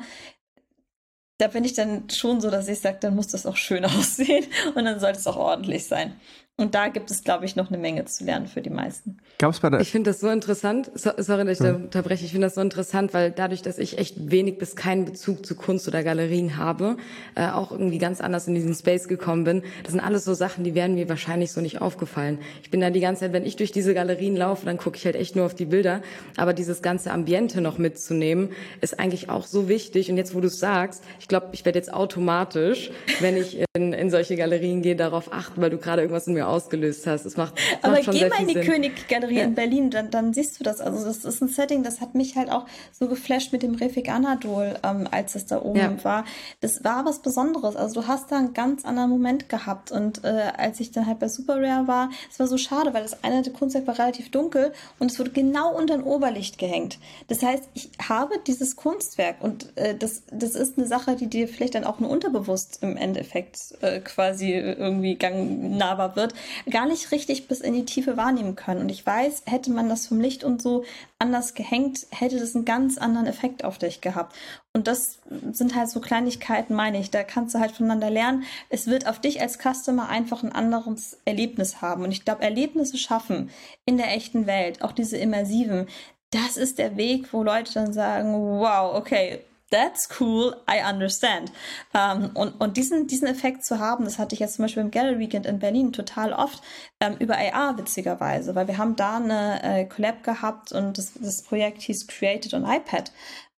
da bin ich dann schon so, dass ich sage, dann muss das auch schön aussehen und dann sollte es auch ordentlich sein. Und da gibt es, glaube ich, noch eine Menge zu lernen für die meisten. Gab's bei der ich finde das so interessant. So, sorry, dass ich da unterbreche. Ich finde das so interessant, weil dadurch, dass ich echt wenig bis keinen Bezug zu Kunst oder Galerien habe, äh, auch irgendwie ganz anders in diesen Space gekommen bin. Das sind alles so Sachen, die wären mir wahrscheinlich so nicht aufgefallen. Ich bin da die ganze Zeit, wenn ich durch diese Galerien laufe, dann gucke ich halt echt nur auf die Bilder. Aber dieses ganze Ambiente noch mitzunehmen, ist eigentlich auch so wichtig. Und jetzt, wo du es sagst, ich glaube, ich werde jetzt automatisch, wenn ich in, in solche Galerien gehe, darauf achten, weil du gerade irgendwas in mir ausgelöst hast. Es macht, es Aber macht geh mal in die Königgalerie ja. in Berlin, dann, dann siehst du das. Also das ist ein Setting, das hat mich halt auch so geflasht mit dem Refik Anadol, ähm, als es da oben ja. war. Das war was Besonderes. Also du hast da einen ganz anderen Moment gehabt. Und äh, als ich dann halt bei Super Rare war, es war so schade, weil das eine der Kunstwerk war relativ dunkel und es wurde genau unter ein Oberlicht gehängt. Das heißt, ich habe dieses Kunstwerk und äh, das, das ist eine Sache, die dir vielleicht dann auch nur unterbewusst im Endeffekt äh, quasi irgendwie gang nahbar wird, gar nicht richtig bis in die Tiefe wahrnehmen können. Und ich weiß, hätte man das vom Licht und so anders gehängt, hätte das einen ganz anderen Effekt auf dich gehabt. Und das sind halt so Kleinigkeiten, meine ich. Da kannst du halt voneinander lernen. Es wird auf dich als Customer einfach ein anderes Erlebnis haben. Und ich glaube, Erlebnisse schaffen in der echten Welt, auch diese immersiven, das ist der Weg, wo Leute dann sagen, wow, okay, that's cool, I understand. Ähm, und, und diesen, diesen Effekt zu haben, das hatte ich jetzt zum Beispiel im Gallery Weekend in Berlin total oft ähm, über AR witzigerweise, weil wir haben da eine äh, Collab gehabt und das, das Projekt hieß Created on iPad.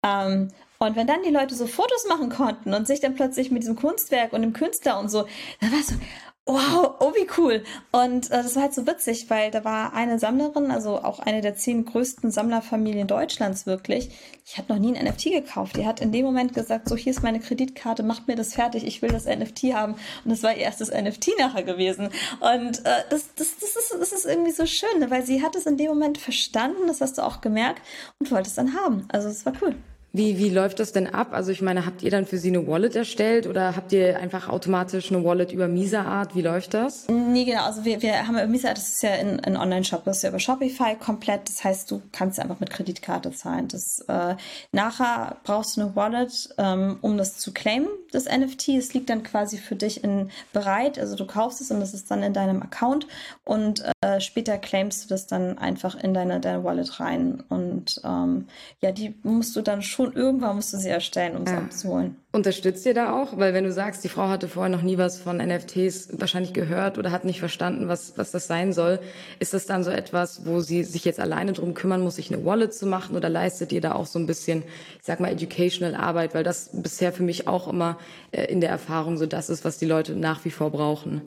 Ähm, und wenn dann die Leute so Fotos machen konnten und sich dann plötzlich mit diesem Kunstwerk und dem Künstler und so, dann war es so, wow, oh wie cool. Und äh, das war halt so witzig, weil da war eine Sammlerin, also auch eine der zehn größten Sammlerfamilien Deutschlands wirklich. Ich habe noch nie ein NFT gekauft. Die hat in dem Moment gesagt, so hier ist meine Kreditkarte, macht mir das fertig, ich will das NFT haben. Und das war ihr erstes NFT nachher gewesen. Und äh, das, das, das, ist, das ist irgendwie so schön, ne? weil sie hat es in dem Moment verstanden, das hast du auch gemerkt und wollte es dann haben. Also es war cool. Wie, wie läuft das denn ab? Also ich meine, habt ihr dann für sie eine Wallet erstellt oder habt ihr einfach automatisch eine Wallet über Misa-Art? Wie läuft das? Nee, genau. Also wir, wir haben Misa-Art, das ist ja ein, ein Online-Shop, das ist ja über Shopify komplett. Das heißt, du kannst einfach mit Kreditkarte zahlen. Das, äh, nachher brauchst du eine Wallet, ähm, um das zu claimen, das NFT. Es liegt dann quasi für dich in bereit. Also du kaufst es und das ist dann in deinem Account und äh, später claimst du das dann einfach in deine, deine Wallet rein. Und ähm, ja, die musst du dann schon schon irgendwann musst du sie erstellen, um ja. sie abzuholen. Unterstützt ihr da auch? Weil wenn du sagst, die Frau hatte vorher noch nie was von NFTs wahrscheinlich gehört oder hat nicht verstanden, was, was das sein soll, ist das dann so etwas, wo sie sich jetzt alleine drum kümmern muss, sich eine Wallet zu machen oder leistet ihr da auch so ein bisschen, ich sag mal, educational Arbeit? Weil das bisher für mich auch immer äh, in der Erfahrung so das ist, was die Leute nach wie vor brauchen.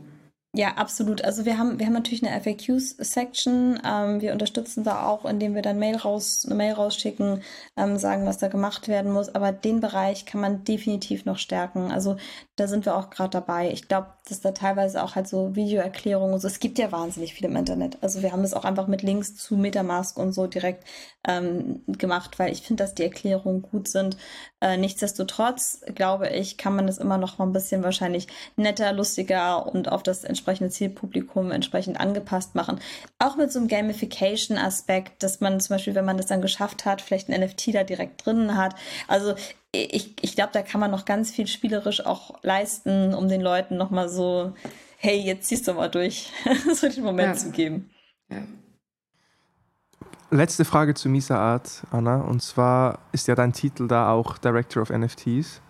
Ja, absolut. Also wir haben, wir haben natürlich eine FAQs-Section. Ähm, wir unterstützen da auch, indem wir dann Mail raus, eine Mail rausschicken, ähm, sagen, was da gemacht werden muss. Aber den Bereich kann man definitiv noch stärken. Also da sind wir auch gerade dabei. Ich glaube, dass da teilweise auch halt so Videoerklärungen so. Es gibt ja wahnsinnig viel im Internet. Also wir haben das auch einfach mit Links zu Metamask und so direkt ähm, gemacht, weil ich finde, dass die Erklärungen gut sind. Äh, nichtsdestotrotz glaube ich, kann man das immer noch mal ein bisschen wahrscheinlich netter, lustiger und auf das entsprechende Zielpublikum entsprechend angepasst machen. Auch mit so einem Gamification-Aspekt, dass man zum Beispiel, wenn man das dann geschafft hat, vielleicht ein NFT da direkt drin hat. Also ich, ich glaube, da kann man noch ganz viel spielerisch auch leisten, um den Leuten noch mal so, hey, jetzt ziehst du mal durch, so den Moment ja. zu geben. Ja. Letzte Frage zu Misa Art, Anna. Und zwar ist ja dein Titel da auch Director of NFTs.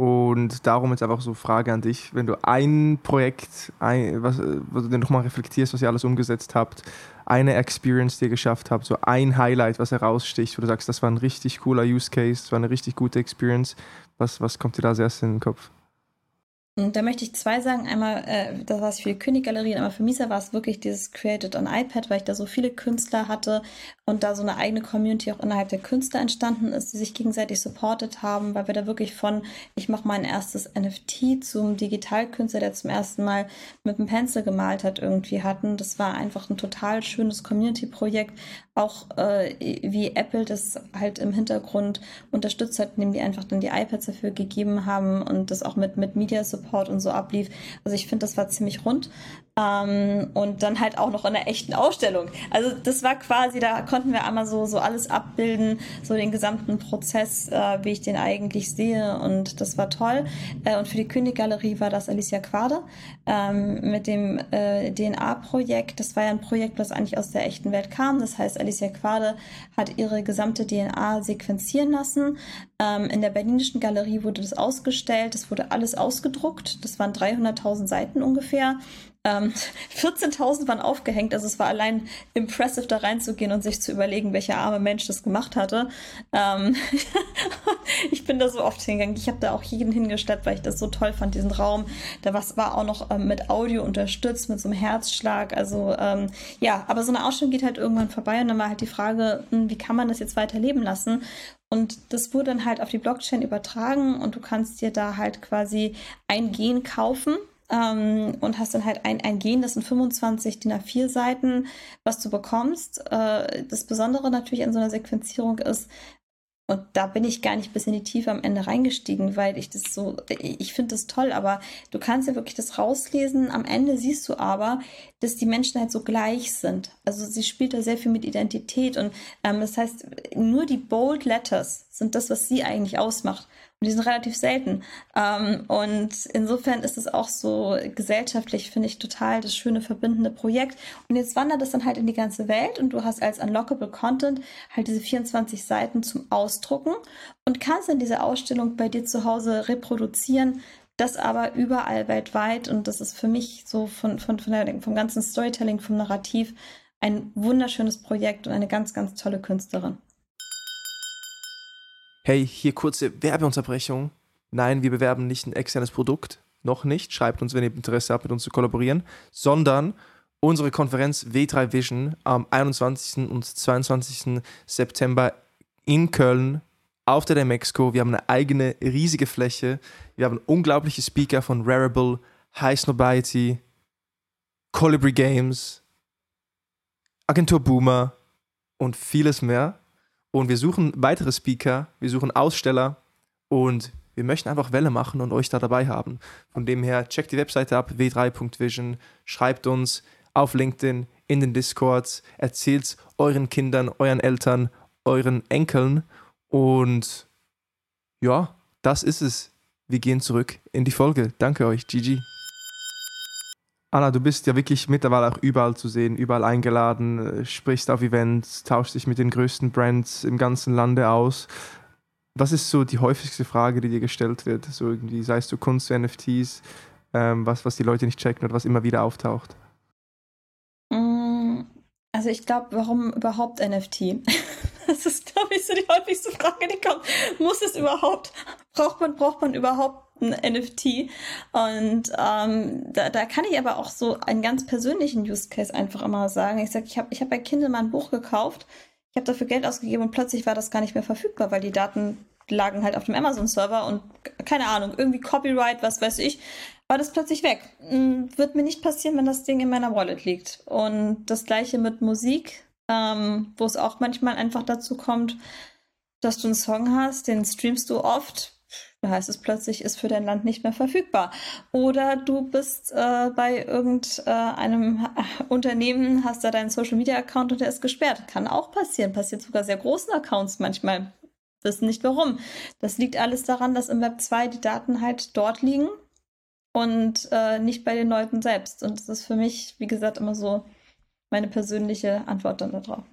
Und darum jetzt einfach so Frage an dich, wenn du ein Projekt, ein, was, wo du nochmal reflektierst, was ihr alles umgesetzt habt, eine Experience, die ihr geschafft habt, so ein Highlight, was heraussticht, wo du sagst, das war ein richtig cooler Use Case, das war eine richtig gute Experience, was, was kommt dir da erstes in den Kopf? Und da möchte ich zwei sagen. Einmal, äh, das war es für die Königgalerien, aber für Misa war es wirklich dieses Created on iPad, weil ich da so viele Künstler hatte und da so eine eigene Community auch innerhalb der Künstler entstanden ist, die sich gegenseitig supportet haben, weil wir da wirklich von, ich mache mein erstes NFT zum Digitalkünstler, der zum ersten Mal mit einem Pencil gemalt hat, irgendwie hatten. Das war einfach ein total schönes Community-Projekt. Auch äh, wie Apple das halt im Hintergrund unterstützt hat, indem die einfach dann die iPads dafür gegeben haben und das auch mit, mit Media Support und so ablief. Also ich finde, das war ziemlich rund. Ähm, und dann halt auch noch in einer echten Ausstellung. Also das war quasi, da konnten wir einmal so, so alles abbilden, so den gesamten Prozess, äh, wie ich den eigentlich sehe. Und das war toll. Äh, und für die Königgalerie war das Alicia Quade ähm, mit dem äh, DNA-Projekt. Das war ja ein Projekt, was eigentlich aus der echten Welt kam. Das heißt, Alicia Quade hat ihre gesamte DNA sequenzieren lassen. Ähm, in der Berlinischen Galerie wurde das ausgestellt. Es wurde alles ausgedruckt. Das waren 300.000 Seiten ungefähr. Ähm, 14.000 waren aufgehängt, also es war allein impressive, da reinzugehen und sich zu überlegen, welcher arme Mensch das gemacht hatte. Ähm, ich bin da so oft hingegangen. Ich habe da auch jeden hingestellt, weil ich das so toll fand, diesen Raum. Da was war auch noch ähm, mit Audio unterstützt, mit so einem Herzschlag. Also ähm, ja, aber so eine Ausstellung geht halt irgendwann vorbei und dann war halt die Frage, hm, wie kann man das jetzt weiterleben lassen? Und das wurde dann halt auf die Blockchain übertragen und du kannst dir da halt quasi ein Gen kaufen ähm, und hast dann halt ein, ein Gen, das sind 25 DIN A4 Seiten, was du bekommst. Äh, das Besondere natürlich an so einer Sequenzierung ist, und da bin ich gar nicht bis in die Tiefe am Ende reingestiegen, weil ich das so, ich finde das toll, aber du kannst ja wirklich das rauslesen. Am Ende siehst du aber, dass die Menschen halt so gleich sind. Also sie spielt da sehr viel mit Identität und ähm, das heißt, nur die Bold Letters sind das, was sie eigentlich ausmacht. Die sind relativ selten. Ähm, und insofern ist es auch so gesellschaftlich, finde ich, total das schöne verbindende Projekt. Und jetzt wandert es dann halt in die ganze Welt und du hast als Unlockable Content halt diese 24 Seiten zum Ausdrucken und kannst dann diese Ausstellung bei dir zu Hause reproduzieren. Das aber überall weltweit. Und das ist für mich so von, von, von der, vom ganzen Storytelling, vom Narrativ ein wunderschönes Projekt und eine ganz, ganz tolle Künstlerin. Hey, hier kurze Werbeunterbrechung. Nein, wir bewerben nicht ein externes Produkt, noch nicht. Schreibt uns, wenn ihr Interesse habt, mit uns zu kollaborieren, sondern unsere Konferenz W3 Vision am 21. und 22. September in Köln auf der Demexco. Wir haben eine eigene riesige Fläche. Wir haben unglaubliche Speaker von Rarible, High Snobiety, Colibri Games, Agentur Boomer und vieles mehr. Und wir suchen weitere Speaker, wir suchen Aussteller und wir möchten einfach Welle machen und euch da dabei haben. Von dem her, checkt die Webseite ab, w3.vision, schreibt uns auf LinkedIn, in den Discords, erzählt euren Kindern, euren Eltern, euren Enkeln und ja, das ist es. Wir gehen zurück in die Folge. Danke euch, Gigi. Anna, du bist ja wirklich mittlerweile auch überall zu sehen, überall eingeladen, äh, sprichst auf Events, tauschst dich mit den größten Brands im ganzen Lande aus. Was ist so die häufigste Frage, die dir gestellt wird? So irgendwie, sei es so Kunst, NFTs, ähm, was, was die Leute nicht checken oder was immer wieder auftaucht? Mm, also ich glaube, warum überhaupt NFT? Das ist, glaube ich, so die häufigste Frage, die kommt. Muss es überhaupt, braucht man, braucht man überhaupt ein NFT? Und ähm, da, da kann ich aber auch so einen ganz persönlichen Use Case einfach immer sagen. Ich sage, ich habe ich hab bei Kindle mal ein Buch gekauft, ich habe dafür Geld ausgegeben und plötzlich war das gar nicht mehr verfügbar, weil die Daten lagen halt auf dem Amazon-Server und keine Ahnung, irgendwie Copyright, was weiß ich, war das plötzlich weg. Hm, wird mir nicht passieren, wenn das Ding in meiner Wallet liegt. Und das gleiche mit Musik ähm, wo es auch manchmal einfach dazu kommt, dass du einen Song hast, den streamst du oft, da heißt es plötzlich, ist für dein Land nicht mehr verfügbar. Oder du bist äh, bei irgendeinem äh, Unternehmen, hast da deinen Social Media Account und der ist gesperrt. Kann auch passieren, passiert sogar sehr großen Accounts manchmal. Wissen nicht warum. Das liegt alles daran, dass im Web 2 die Daten halt dort liegen und äh, nicht bei den Leuten selbst. Und das ist für mich, wie gesagt, immer so meine persönliche Antwort dann darauf.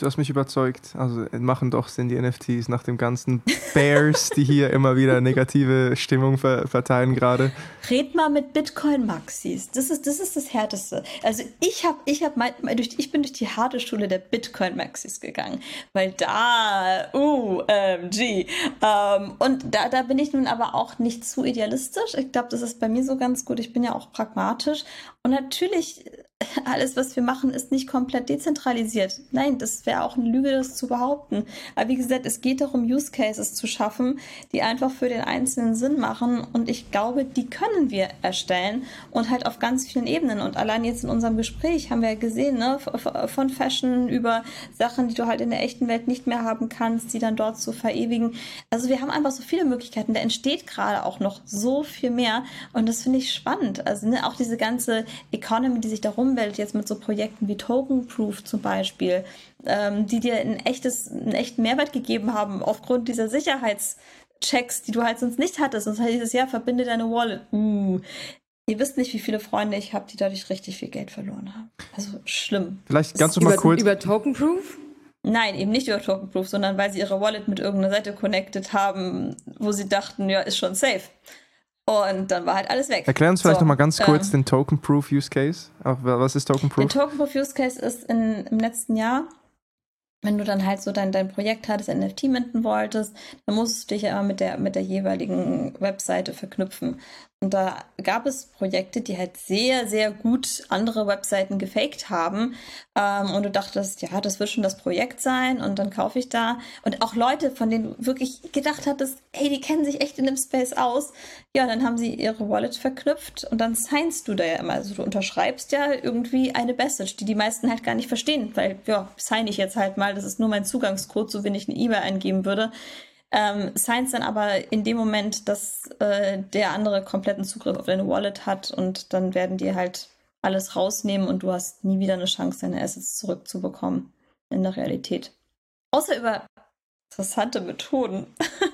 Du hast mich überzeugt. Also machen doch Sinn die NFTs nach dem ganzen Bears, die hier immer wieder negative Stimmung ver verteilen gerade. Red mal mit Bitcoin Maxis. Das ist das ist das härteste. Also ich habe ich habe mal durch ich bin durch die harte Schule der Bitcoin Maxis gegangen, weil da uh ähm, G ähm, und da da bin ich nun aber auch nicht zu idealistisch. Ich glaube, das ist bei mir so ganz gut. Ich bin ja auch pragmatisch und natürlich alles, was wir machen, ist nicht komplett dezentralisiert. Nein, das wäre auch eine Lüge, das zu behaupten. Aber wie gesagt, es geht darum, Use Cases zu schaffen, die einfach für den Einzelnen Sinn machen. Und ich glaube, die können wir erstellen und halt auf ganz vielen Ebenen. Und allein jetzt in unserem Gespräch haben wir ja gesehen, ne, von Fashion über Sachen, die du halt in der echten Welt nicht mehr haben kannst, die dann dort zu verewigen. Also wir haben einfach so viele Möglichkeiten. Da entsteht gerade auch noch so viel mehr. Und das finde ich spannend. Also ne, auch diese ganze Economy, die sich darum Umwelt jetzt mit so Projekten wie Token Proof zum Beispiel, ähm, die dir ein echtes, einen echten Mehrwert gegeben haben aufgrund dieser Sicherheitschecks, die du halt sonst nicht hattest. Sonst heißt es ja, verbinde deine Wallet. Uh. Ihr wisst nicht, wie viele Freunde ich habe, die dadurch richtig viel Geld verloren haben. Also schlimm. Vielleicht ganz mal kurz. Über Token Proof? Nein, eben nicht über Token Proof, sondern weil sie ihre Wallet mit irgendeiner Seite connected haben, wo sie dachten, ja, ist schon safe. Und dann war halt alles weg. Erklär uns vielleicht so, noch mal ganz kurz ähm, den Token Proof Use Case. Auch, was ist Token Proof? Der Token Proof Use Case ist in, im letzten Jahr, wenn du dann halt so dein, dein Projekt hattest, NFT minten wolltest, dann musst du dich ja immer mit der, mit der jeweiligen Webseite verknüpfen. Und da gab es Projekte, die halt sehr, sehr gut andere Webseiten gefaked haben. Ähm, und du dachtest, ja, das wird schon das Projekt sein und dann kaufe ich da. Und auch Leute, von denen du wirklich gedacht hattest, hey, die kennen sich echt in dem Space aus. Ja, dann haben sie ihre Wallet verknüpft und dann signst du da ja immer. Also du unterschreibst ja irgendwie eine Message, die die meisten halt gar nicht verstehen, weil, ja, sign ich jetzt halt mal, das ist nur mein Zugangscode, so wenn ich eine E-Mail eingeben würde ähm, Science dann aber in dem Moment, dass äh, der andere kompletten Zugriff auf deine Wallet hat und dann werden die halt alles rausnehmen und du hast nie wieder eine Chance, deine Assets zurückzubekommen in der Realität. Außer über interessante Methoden.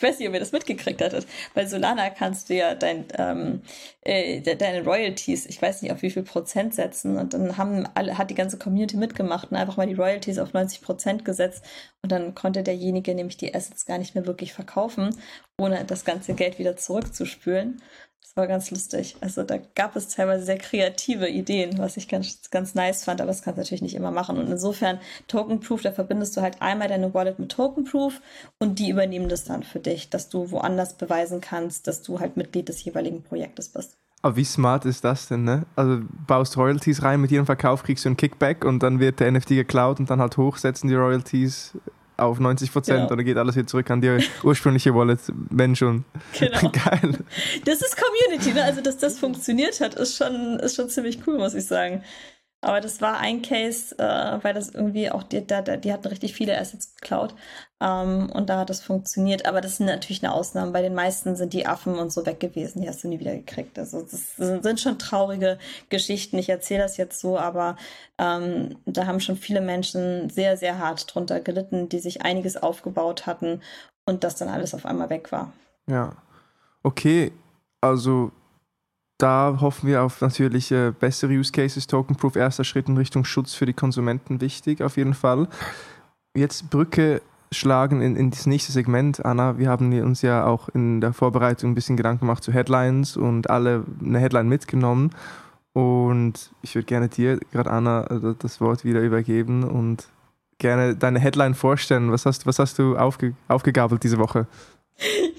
ich weiß nicht, ob ihr das mitgekriegt hattet. Bei Solana kannst du ja dein, ähm, äh, deine Royalties, ich weiß nicht auf wie viel Prozent setzen. Und dann haben alle, hat die ganze Community mitgemacht und einfach mal die Royalties auf 90 Prozent gesetzt. Und dann konnte derjenige nämlich die Assets gar nicht mehr wirklich verkaufen, ohne das ganze Geld wieder zurückzuspülen. Das war ganz lustig. Also da gab es teilweise sehr kreative Ideen, was ich ganz, ganz nice fand, aber das kannst du natürlich nicht immer machen. Und insofern Token Proof, da verbindest du halt einmal deine Wallet mit Token Proof und die übernehmen das dann für dich, dass du woanders beweisen kannst, dass du halt Mitglied des jeweiligen Projektes bist. Aber wie smart ist das denn, ne? Also baust Royalties rein, mit jedem Verkauf kriegst du einen Kickback und dann wird der NFT geklaut und dann halt hochsetzen die Royalties auf 90 Prozent genau. dann geht alles wieder zurück an die ursprüngliche Wallet, wenn schon. Genau. Geil. Das ist Community, ne? Also, dass das funktioniert hat, ist schon, ist schon ziemlich cool, muss ich sagen. Aber das war ein Case, äh, weil das irgendwie auch, die, die, die hatten richtig viele Assets geklaut. Ähm, und da hat das funktioniert. Aber das ist natürlich eine Ausnahme. Bei den meisten sind die Affen und so weg gewesen. Die hast du nie wieder gekriegt. Also das sind schon traurige Geschichten. Ich erzähle das jetzt so, aber ähm, da haben schon viele Menschen sehr, sehr hart drunter gelitten, die sich einiges aufgebaut hatten und das dann alles auf einmal weg war. Ja. Okay, also da hoffen wir auf natürlich äh, bessere Use Cases. Token Proof, erster Schritt in Richtung Schutz für die Konsumenten wichtig, auf jeden Fall. Jetzt Brücke schlagen in, in das nächste Segment, Anna. Wir haben uns ja auch in der Vorbereitung ein bisschen Gedanken gemacht zu Headlines und alle eine Headline mitgenommen. Und ich würde gerne dir, gerade Anna, äh, das Wort wieder übergeben und gerne deine Headline vorstellen. Was hast, was hast du aufge, aufgegabelt diese Woche?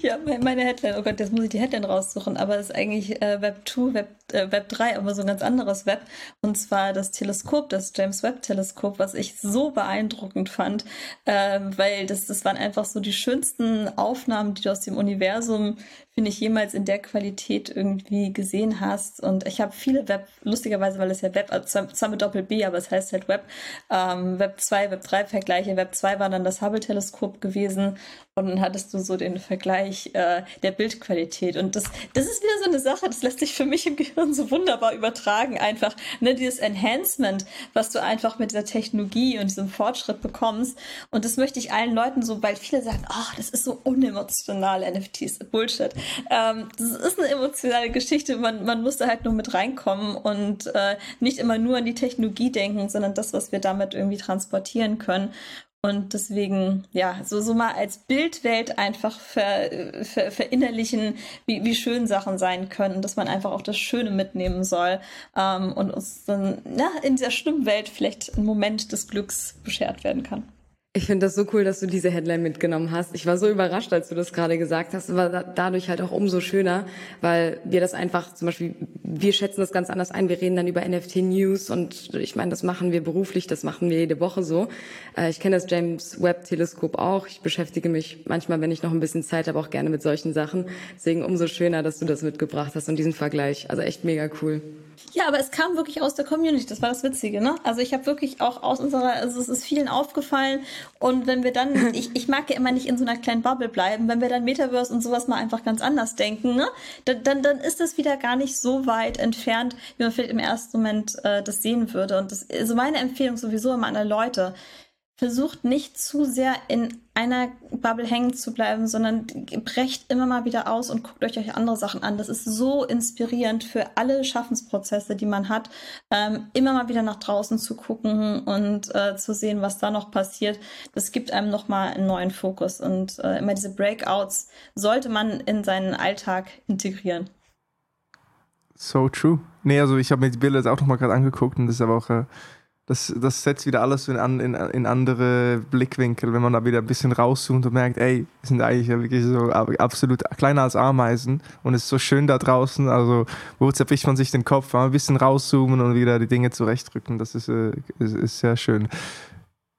Ja, meine Headline, oh Gott, jetzt muss ich die Headline raussuchen, aber es ist eigentlich äh, Web 2, Web, äh, Web 3, aber so ein ganz anderes Web. Und zwar das Teleskop, das James Webb Teleskop, was ich so beeindruckend fand, äh, weil das, das waren einfach so die schönsten Aufnahmen, die du aus dem Universum finde ich, jemals in der Qualität irgendwie gesehen hast. Und ich habe viele Web, lustigerweise, weil es ja Web, also zwar mit Doppel-B, aber es heißt halt Web, ähm, Web 2, Web 3 Vergleiche. Web 2 war dann das Hubble-Teleskop gewesen und dann hattest du so den Vergleich äh, der Bildqualität. Und das, das ist wieder so eine Sache, das lässt sich für mich im Gehirn so wunderbar übertragen. Einfach, ne, dieses Enhancement, was du einfach mit dieser Technologie und diesem Fortschritt bekommst. Und das möchte ich allen Leuten so, weil viele sagen, ach, das ist so unemotional, NFTs, Bullshit. Ähm, das ist eine emotionale Geschichte. Man, man muss da halt nur mit reinkommen und äh, nicht immer nur an die Technologie denken, sondern das, was wir damit irgendwie transportieren können. Und deswegen, ja, so, so mal als Bildwelt einfach ver, ver, verinnerlichen, wie, wie schön Sachen sein können, dass man einfach auch das Schöne mitnehmen soll ähm, und uns dann ja, in dieser schlimmen Welt vielleicht ein Moment des Glücks beschert werden kann. Ich finde das so cool, dass du diese Headline mitgenommen hast. Ich war so überrascht, als du das gerade gesagt hast, aber dadurch halt auch umso schöner, weil wir das einfach zum Beispiel, wir schätzen das ganz anders ein. Wir reden dann über NFT News und ich meine, das machen wir beruflich, das machen wir jede Woche so. Äh, ich kenne das James Webb Teleskop auch. Ich beschäftige mich manchmal, wenn ich noch ein bisschen Zeit habe, auch gerne mit solchen Sachen. Deswegen umso schöner, dass du das mitgebracht hast und diesen Vergleich. Also echt mega cool. Ja, aber es kam wirklich aus der Community, das war das Witzige, ne? Also ich habe wirklich auch aus unserer, also es ist vielen aufgefallen und wenn wir dann, ich, ich mag ja immer nicht in so einer kleinen Bubble bleiben, wenn wir dann Metaverse und sowas mal einfach ganz anders denken, ne? Dann, dann, dann ist das wieder gar nicht so weit entfernt, wie man vielleicht im ersten Moment äh, das sehen würde. Und das, also meine Empfehlung sowieso immer an alle Leute, versucht nicht zu sehr in einer Bubble hängen zu bleiben, sondern brecht immer mal wieder aus und guckt euch andere Sachen an. Das ist so inspirierend für alle Schaffensprozesse, die man hat, ähm, immer mal wieder nach draußen zu gucken und äh, zu sehen, was da noch passiert. Das gibt einem nochmal einen neuen Fokus und äh, immer diese Breakouts sollte man in seinen Alltag integrieren. So true. Nee, also ich habe mir die Bilder jetzt auch nochmal gerade angeguckt und das ist aber auch äh, das, das setzt wieder alles in, in, in andere Blickwinkel, wenn man da wieder ein bisschen rauszoomt und merkt, ey, wir sind eigentlich ja wirklich so absolut kleiner als Ameisen und es ist so schön da draußen. Also, wo zerbricht man sich den Kopf? Ein bisschen rauszoomen und wieder die Dinge zurechtrücken. Das ist, äh, ist, ist sehr schön.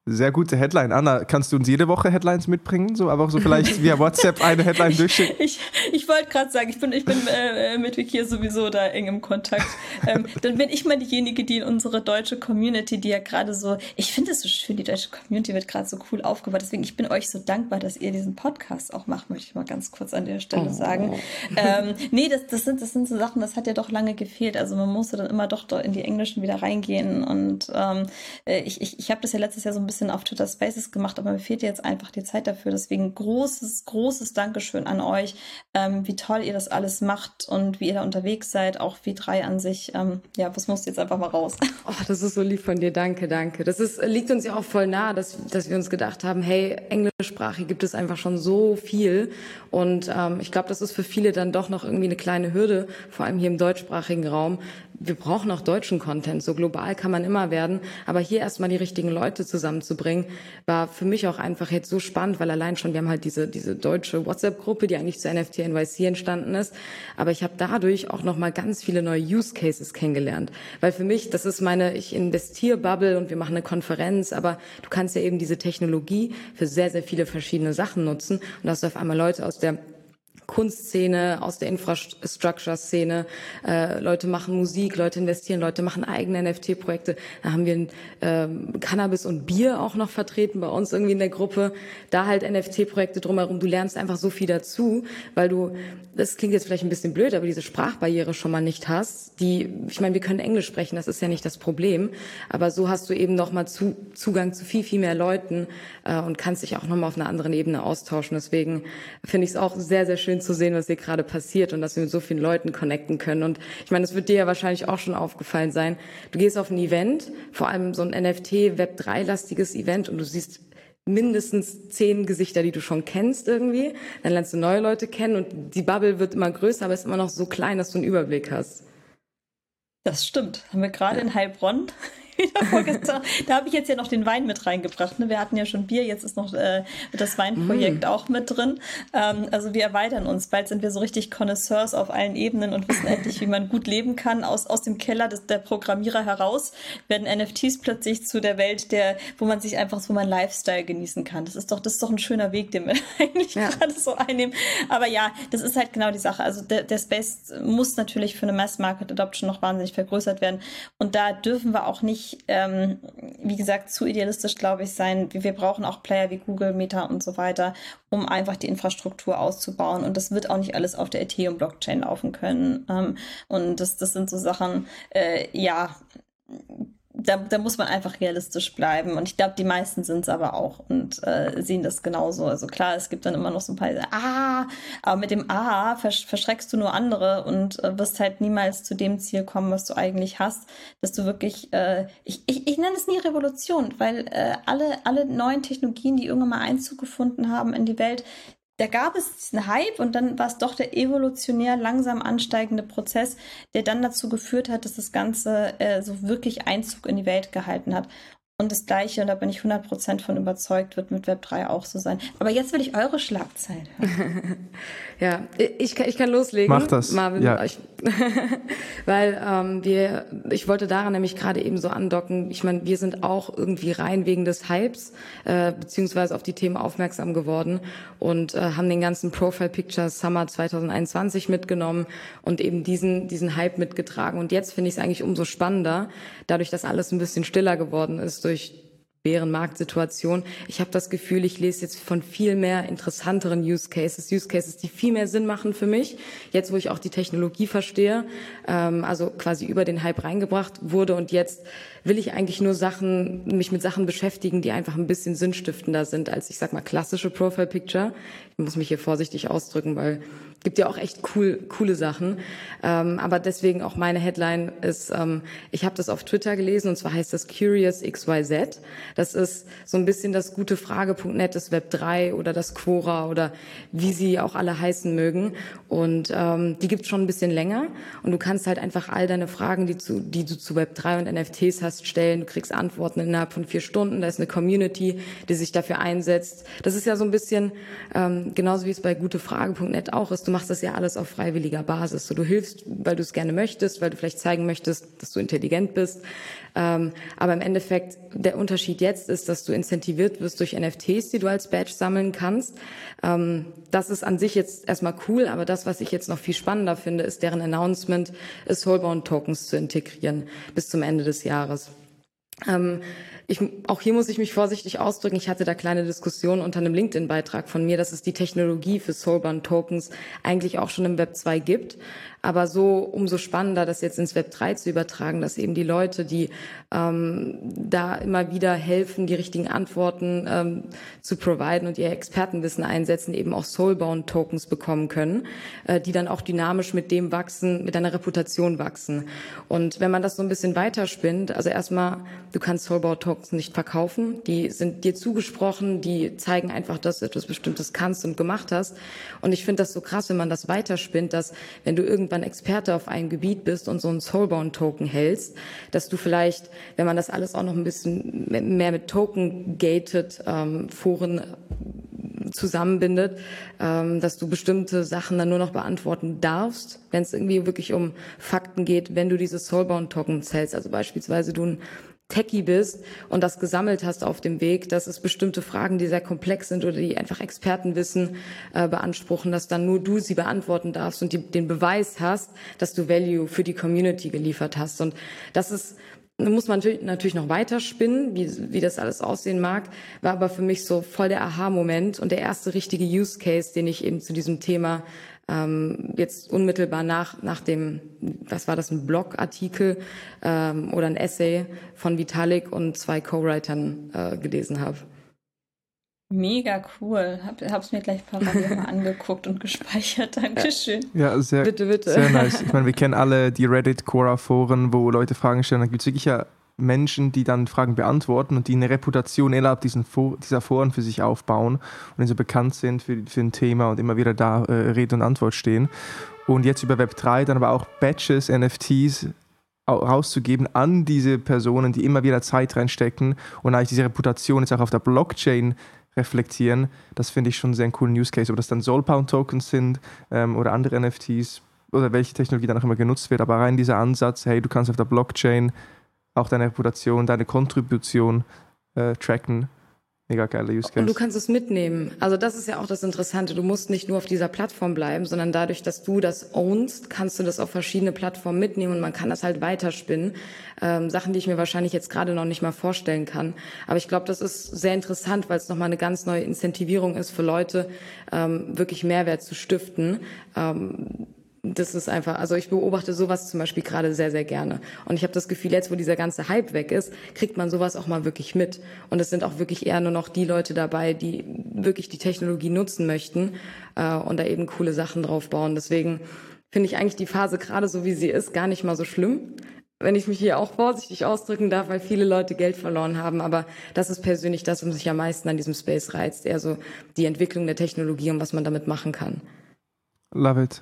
Sehr gute Headline. Anna, kannst du uns jede Woche Headlines mitbringen? So, aber auch so vielleicht via WhatsApp eine Headline durchschicken? Ich, ich wollte gerade sagen, ich bin, ich bin äh, mit Wiki sowieso da eng im Kontakt. Ähm, dann bin ich mal diejenige, die in unsere deutsche Community, die ja gerade so, ich finde es so schön, die deutsche Community wird gerade so cool aufgebaut. Deswegen, ich bin euch so dankbar, dass ihr diesen Podcast auch macht, möchte ich mal ganz kurz an der Stelle oh. sagen. Ähm, nee, das, das, sind, das sind so Sachen, das hat ja doch lange gefehlt. Also man musste dann immer doch in die Englischen wieder reingehen. Und ähm, äh, ich, ich, ich habe das ja letztes Jahr so ein bisschen bisschen auf Twitter Spaces gemacht, aber mir fehlt jetzt einfach die Zeit dafür. Deswegen großes, großes Dankeschön an euch, ähm, wie toll ihr das alles macht und wie ihr da unterwegs seid, auch wie drei an sich. Ähm, ja, was muss jetzt einfach mal raus? Oh, das ist so lieb von dir. Danke, danke. Das ist, liegt uns ja auch voll nah, dass, dass wir uns gedacht haben, hey, Englischsprache gibt es einfach schon so viel. Und ähm, ich glaube, das ist für viele dann doch noch irgendwie eine kleine Hürde, vor allem hier im deutschsprachigen Raum, wir brauchen auch deutschen Content. So global kann man immer werden. Aber hier erstmal die richtigen Leute zusammenzubringen, war für mich auch einfach jetzt so spannend, weil allein schon, wir haben halt diese, diese deutsche WhatsApp-Gruppe, die eigentlich zu NFT NYC entstanden ist. Aber ich habe dadurch auch nochmal ganz viele neue Use Cases kennengelernt. Weil für mich, das ist meine, ich investiere Bubble und wir machen eine Konferenz, aber du kannst ja eben diese Technologie für sehr, sehr viele verschiedene Sachen nutzen. Und da hast du auf einmal Leute aus der Kunstszene, aus der Infrastructure-Szene. Äh, Leute machen Musik, Leute investieren, Leute machen eigene NFT-Projekte. Da haben wir äh, Cannabis und Bier auch noch vertreten bei uns irgendwie in der Gruppe. Da halt NFT-Projekte drumherum. Du lernst einfach so viel dazu, weil du, das klingt jetzt vielleicht ein bisschen blöd, aber diese Sprachbarriere schon mal nicht hast. Die, ich meine, wir können Englisch sprechen, das ist ja nicht das Problem. Aber so hast du eben noch mal zu, Zugang zu viel, viel mehr Leuten äh, und kannst dich auch noch mal auf einer anderen Ebene austauschen. Deswegen finde ich es auch sehr, sehr schön zu sehen, was hier gerade passiert und dass wir mit so vielen Leuten connecten können. Und ich meine, es wird dir ja wahrscheinlich auch schon aufgefallen sein. Du gehst auf ein Event, vor allem so ein NFT Web 3-lastiges Event und du siehst mindestens zehn Gesichter, die du schon kennst irgendwie. Dann lernst du neue Leute kennen und die Bubble wird immer größer, aber ist immer noch so klein, dass du einen Überblick hast. Das stimmt. Haben wir gerade ja. in Heilbronn da habe ich jetzt ja noch den Wein mit reingebracht. Ne? Wir hatten ja schon Bier, jetzt ist noch äh, das Weinprojekt mm. auch mit drin. Ähm, also wir erweitern uns. Bald sind wir so richtig Connoisseurs auf allen Ebenen und wissen endlich, wie man gut leben kann. Aus, aus dem Keller des, der Programmierer heraus werden NFTs plötzlich zu der Welt, der, wo man sich einfach so mein Lifestyle genießen kann. Das ist doch, das ist doch ein schöner Weg, den wir eigentlich ja. gerade so einnehmen. Aber ja, das ist halt genau die Sache. Also der, der Space muss natürlich für eine Mass Market Adoption noch wahnsinnig vergrößert werden. Und da dürfen wir auch nicht nicht, ähm, wie gesagt, zu idealistisch, glaube ich, sein. Wir brauchen auch Player wie Google, Meta und so weiter, um einfach die Infrastruktur auszubauen. Und das wird auch nicht alles auf der Ethereum-Blockchain laufen können. Ähm, und das, das sind so Sachen, äh, ja, da, da muss man einfach realistisch bleiben. Und ich glaube, die meisten sind es aber auch und äh, sehen das genauso. Also klar, es gibt dann immer noch so ein paar, ah, aber mit dem A versch verschreckst du nur andere und äh, wirst halt niemals zu dem Ziel kommen, was du eigentlich hast, dass du wirklich, äh, ich, ich, ich nenne es nie Revolution, weil äh, alle, alle neuen Technologien, die irgendwann mal Einzug gefunden haben in die Welt, da gab es einen Hype und dann war es doch der evolutionär langsam ansteigende Prozess, der dann dazu geführt hat, dass das Ganze äh, so wirklich Einzug in die Welt gehalten hat. Und das Gleiche, und da bin ich 100% von überzeugt, wird mit Web3 auch so sein. Aber jetzt will ich eure Schlagzeit hören. ja, ich, ich kann loslegen. Mach das. Marvin, ja. Ich, weil ähm, wir, ich wollte daran nämlich gerade eben so andocken. Ich meine, wir sind auch irgendwie rein wegen des Hypes, äh, beziehungsweise auf die Themen aufmerksam geworden und äh, haben den ganzen Profile Picture Summer 2021 mitgenommen und eben diesen, diesen Hype mitgetragen. Und jetzt finde ich es eigentlich umso spannender, dadurch, dass alles ein bisschen stiller geworden ist durch Bärenmarktsituation. Ich habe das Gefühl, ich lese jetzt von viel mehr interessanteren Use Cases, Use Cases, die viel mehr Sinn machen für mich, jetzt wo ich auch die Technologie verstehe, ähm, also quasi über den Hype reingebracht wurde und jetzt will ich eigentlich nur Sachen, mich mit Sachen beschäftigen, die einfach ein bisschen sinnstiftender sind als, ich sag mal, klassische Profile Picture. Ich muss mich hier vorsichtig ausdrücken, weil gibt ja auch echt cool, coole Sachen. Ähm, aber deswegen auch meine Headline ist, ähm, ich habe das auf Twitter gelesen und zwar heißt das Curious XYZ. Das ist so ein bisschen das gute Frage.net des Web 3 oder das Quora oder wie sie auch alle heißen mögen. Und ähm, die gibt's schon ein bisschen länger und du kannst halt einfach all deine Fragen, die, zu, die du zu Web 3 und NFTs hast, stellen. Du kriegst Antworten innerhalb von vier Stunden. Da ist eine Community, die sich dafür einsetzt. Das ist ja so ein bisschen ähm, genauso wie es bei gutefrage.net auch ist. Du machst das ja alles auf freiwilliger Basis. So, du hilfst, weil du es gerne möchtest, weil du vielleicht zeigen möchtest, dass du intelligent bist. Ähm, aber im Endeffekt, der Unterschied jetzt ist, dass du incentiviert wirst durch NFTs, die du als Badge sammeln kannst. Ähm, das ist an sich jetzt erstmal cool, aber das, was ich jetzt noch viel spannender finde, ist deren Announcement, Soulbound Tokens zu integrieren bis zum Ende des Jahres. Ähm, ich, auch hier muss ich mich vorsichtig ausdrücken. Ich hatte da kleine Diskussionen unter einem LinkedIn-Beitrag von mir, dass es die Technologie für Soulbound-Tokens eigentlich auch schon im Web 2 gibt. Aber so umso spannender, das jetzt ins Web 3 zu übertragen, dass eben die Leute, die ähm, da immer wieder helfen, die richtigen Antworten ähm, zu providen und ihr Expertenwissen einsetzen, eben auch Soulbound Tokens bekommen können, äh, die dann auch dynamisch mit dem wachsen, mit deiner Reputation wachsen. Und wenn man das so ein bisschen weiterspinnt, also erstmal, du kannst Soulbound Tokens nicht verkaufen, die sind dir zugesprochen, die zeigen einfach, dass du etwas Bestimmtes kannst und gemacht hast. Und ich finde das so krass, wenn man das weiterspinnt, dass wenn du irgendwann irgendwann Experte auf einem Gebiet bist und so einen Soulbound-Token hältst, dass du vielleicht, wenn man das alles auch noch ein bisschen mehr mit Token-gated ähm, Foren zusammenbindet, ähm, dass du bestimmte Sachen dann nur noch beantworten darfst, wenn es irgendwie wirklich um Fakten geht, wenn du diese Soulbound-Tokens hältst. Also beispielsweise du ein Techie bist und das gesammelt hast auf dem Weg, dass es bestimmte Fragen, die sehr komplex sind oder die einfach Expertenwissen äh, beanspruchen, dass dann nur du sie beantworten darfst und die, den Beweis hast, dass du Value für die Community geliefert hast. Und das ist muss man natürlich noch weiter spinnen, wie, wie das alles aussehen mag, war aber für mich so voll der Aha-Moment und der erste richtige Use Case, den ich eben zu diesem Thema ähm, jetzt unmittelbar nach, nach dem, was war das, ein Blogartikel ähm, oder ein Essay von Vitalik und zwei Co-Writern äh, gelesen habe. Mega cool. Hab, hab's mir gleich parallel mal angeguckt und gespeichert. Dankeschön. Ja, sehr, bitte, bitte. sehr nice. Ich meine, wir kennen alle die Reddit-Quora-Foren, wo Leute Fragen stellen. Da gibt es wirklich ja Menschen, die dann Fragen beantworten und die eine Reputation innerhalb diesen dieser Foren für sich aufbauen und so bekannt sind für, für ein Thema und immer wieder da äh, Rede und Antwort stehen. Und jetzt über Web3 dann aber auch Batches, NFTs rauszugeben an diese Personen, die immer wieder Zeit reinstecken und eigentlich diese Reputation jetzt auch auf der Blockchain reflektieren. Das finde ich schon einen sehr coolen Use Case. Ob das dann Soulbound-Tokens sind ähm, oder andere NFTs oder welche Technologie dann auch immer genutzt wird. Aber rein dieser Ansatz, hey, du kannst auf der Blockchain auch deine Reputation, deine Kontribution äh, tracken. Mega geile Use Case. Und du kannst es mitnehmen. Also das ist ja auch das Interessante. Du musst nicht nur auf dieser Plattform bleiben, sondern dadurch, dass du das ownst, kannst du das auf verschiedene Plattformen mitnehmen und man kann das halt weiterspinnen. Ähm, Sachen, die ich mir wahrscheinlich jetzt gerade noch nicht mal vorstellen kann. Aber ich glaube, das ist sehr interessant, weil es nochmal eine ganz neue Incentivierung ist für Leute, ähm, wirklich Mehrwert zu stiften. Ähm, das ist einfach, also ich beobachte sowas zum Beispiel gerade sehr, sehr gerne. Und ich habe das Gefühl, jetzt, wo dieser ganze Hype weg ist, kriegt man sowas auch mal wirklich mit. Und es sind auch wirklich eher nur noch die Leute dabei, die wirklich die Technologie nutzen möchten äh, und da eben coole Sachen drauf bauen. Deswegen finde ich eigentlich die Phase gerade so, wie sie ist, gar nicht mal so schlimm. Wenn ich mich hier auch vorsichtig ausdrücken darf, weil viele Leute Geld verloren haben. Aber das ist persönlich das, was mich am meisten an diesem Space reizt. Eher so die Entwicklung der Technologie und was man damit machen kann. Love it.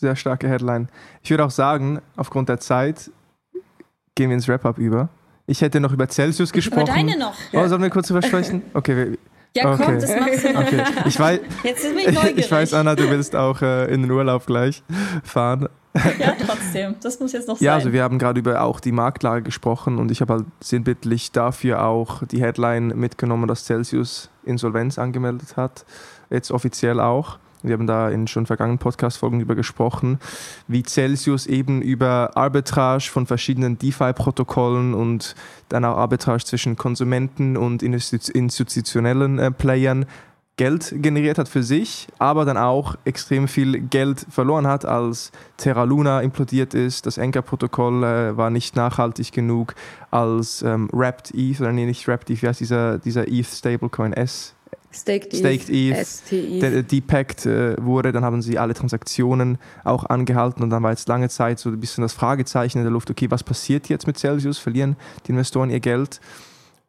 Sehr starke Headline. Ich würde auch sagen, aufgrund der Zeit gehen wir ins Wrap-Up über. Ich hätte noch über Celsius gesprochen. Aber deine noch. Oh, sollen wir kurz drüber sprechen? Okay. Ja, okay. komm, das machst du noch. Okay. Ich weiß, Jetzt bin ich neugierig. Ich weiß, Anna, du willst auch äh, in den Urlaub gleich fahren. Ja, trotzdem. Das muss jetzt noch sein. Ja, also wir haben gerade über auch die Marktlage gesprochen und ich habe halt sinnbildlich dafür auch die Headline mitgenommen, dass Celsius Insolvenz angemeldet hat. Jetzt offiziell auch. Wir haben da in schon vergangenen Podcast-Folgen über gesprochen, wie Celsius eben über Arbitrage von verschiedenen DeFi-Protokollen und dann auch Arbitrage zwischen Konsumenten und institutionellen äh, Playern Geld generiert hat für sich, aber dann auch extrem viel Geld verloren hat, als Terra Luna implodiert ist. Das Anchor-Protokoll äh, war nicht nachhaltig genug, als ähm, Wrapped ETH, oder nee, nicht Wrapped ETH, wie heißt dieser, dieser ETH-Stablecoin S? Staked, Staked ETH, ETH depackt äh, wurde, dann haben sie alle Transaktionen auch angehalten und dann war jetzt lange Zeit so ein bisschen das Fragezeichen in der Luft, okay, was passiert jetzt mit Celsius? Verlieren die Investoren ihr Geld?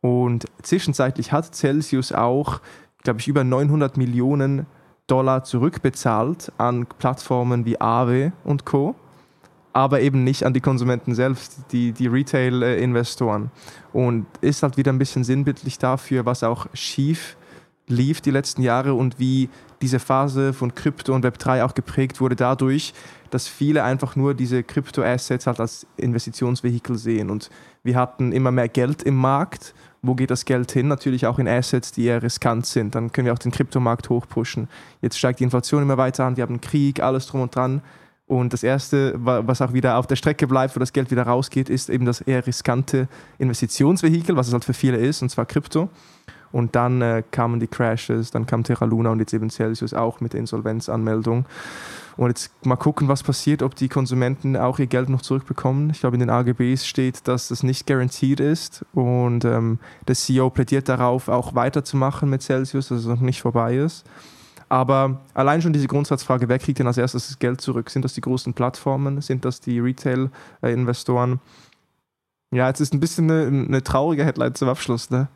Und zwischenzeitlich hat Celsius auch, glaube ich, über 900 Millionen Dollar zurückbezahlt an Plattformen wie Aave und Co., aber eben nicht an die Konsumenten selbst, die, die Retail-Investoren. Und ist halt wieder ein bisschen sinnbildlich dafür, was auch schief lief die letzten Jahre und wie diese Phase von Krypto und Web3 auch geprägt wurde dadurch, dass viele einfach nur diese Krypto-Assets halt als Investitionsvehikel sehen. Und wir hatten immer mehr Geld im Markt. Wo geht das Geld hin? Natürlich auch in Assets, die eher riskant sind. Dann können wir auch den Kryptomarkt hochpushen. Jetzt steigt die Inflation immer weiter an. Wir haben Krieg, alles drum und dran. Und das Erste, was auch wieder auf der Strecke bleibt, wo das Geld wieder rausgeht, ist eben das eher riskante Investitionsvehikel, was es halt für viele ist, und zwar Krypto. Und dann äh, kamen die Crashes, dann kam Terra Luna und jetzt eben Celsius auch mit der Insolvenzanmeldung. Und jetzt mal gucken, was passiert, ob die Konsumenten auch ihr Geld noch zurückbekommen. Ich glaube, in den AGBs steht, dass das nicht garantiert ist. Und ähm, der CEO plädiert darauf, auch weiterzumachen mit Celsius, dass es noch nicht vorbei ist. Aber allein schon diese Grundsatzfrage, wer kriegt denn als erstes das Geld zurück? Sind das die großen Plattformen? Sind das die Retail-Investoren? Ja, jetzt ist ein bisschen eine, eine traurige Headline zum Abschluss. Ne?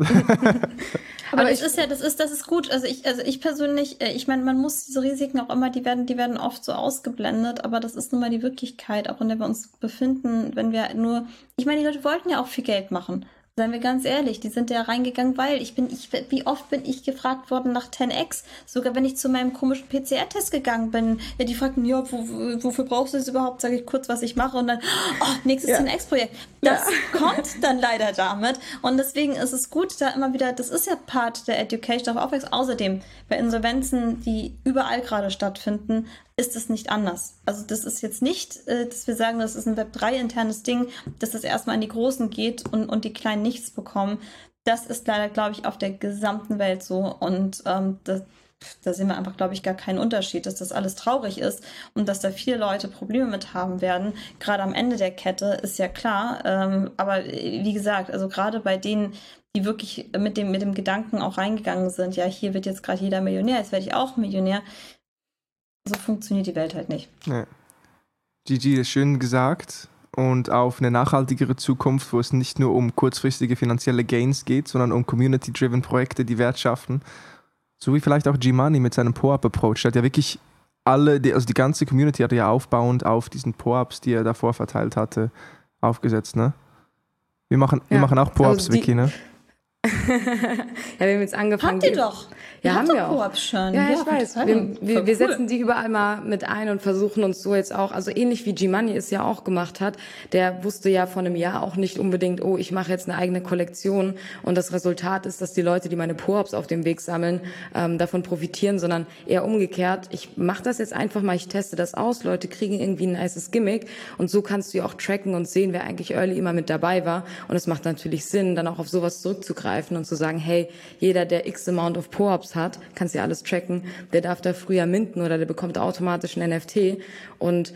Aber, Aber das ist ja, das ist, das ist gut. Also ich, also ich persönlich, äh, ich meine, man muss diese Risiken auch immer, die werden, die werden oft so ausgeblendet, aber das ist nun mal die Wirklichkeit, auch in der wir uns befinden, wenn wir nur, ich meine, die Leute wollten ja auch viel Geld machen. Seien wir ganz ehrlich, die sind ja reingegangen, weil ich bin, ich, wie oft bin ich gefragt worden nach 10x? Sogar wenn ich zu meinem komischen PCR-Test gegangen bin, ja, die fragten, ja, wo, wofür brauchst du es überhaupt? Sage ich kurz, was ich mache und dann, oh, nächstes ja. 10x-Projekt. Das ja. kommt dann leider damit. Und deswegen ist es gut, da immer wieder, das ist ja Part der Education, darauf aufwächst. Außerdem, bei Insolvenzen, die überall gerade stattfinden, ist es nicht anders. Also das ist jetzt nicht, äh, dass wir sagen, das ist ein Web3-internes Ding, dass das erstmal an die Großen geht und, und die Kleinen nichts bekommen. Das ist leider, glaube ich, auf der gesamten Welt so. Und ähm, das, da sehen wir einfach, glaube ich, gar keinen Unterschied, dass das alles traurig ist und dass da viele Leute Probleme mit haben werden. Gerade am Ende der Kette ist ja klar. Ähm, aber wie gesagt, also gerade bei denen, die wirklich mit dem, mit dem Gedanken auch reingegangen sind, ja, hier wird jetzt gerade jeder Millionär, jetzt werde ich auch Millionär, so funktioniert die Welt halt nicht. Ja. Gigi, ist schön gesagt. Und auf eine nachhaltigere Zukunft, wo es nicht nur um kurzfristige finanzielle Gains geht, sondern um community-driven Projekte, die Wert schaffen. So wie vielleicht auch G-Money mit seinem Po-Up-Approach. Der hat ja wirklich alle, also die ganze Community hat ja aufbauend auf diesen Po-Ups, die er davor verteilt hatte, aufgesetzt, ne? Wir machen, ja. wir machen auch Po-Ups, also Vicky, ne? Ja, wir haben jetzt angefangen. Habt ihr doch. Ja, haben wir auch. Schon. Ja, ja, ich weiß. Wir, wir, wir setzen die überall mal mit ein und versuchen uns so jetzt auch, also ähnlich wie G-Money es ja auch gemacht hat, der wusste ja vor einem Jahr auch nicht unbedingt, oh, ich mache jetzt eine eigene Kollektion und das Resultat ist, dass die Leute, die meine Po-Ups auf dem Weg sammeln, ähm, davon profitieren, sondern eher umgekehrt, ich mache das jetzt einfach mal, ich teste das aus, Leute kriegen irgendwie ein nices Gimmick und so kannst du ja auch tracken und sehen, wer eigentlich early immer mit dabei war und es macht natürlich Sinn, dann auch auf sowas zurückzugreifen und zu sagen, hey, jeder, der x amount of Po-Ups hat, kannst ja alles tracken, der darf da früher minden oder der bekommt automatisch ein NFT. Und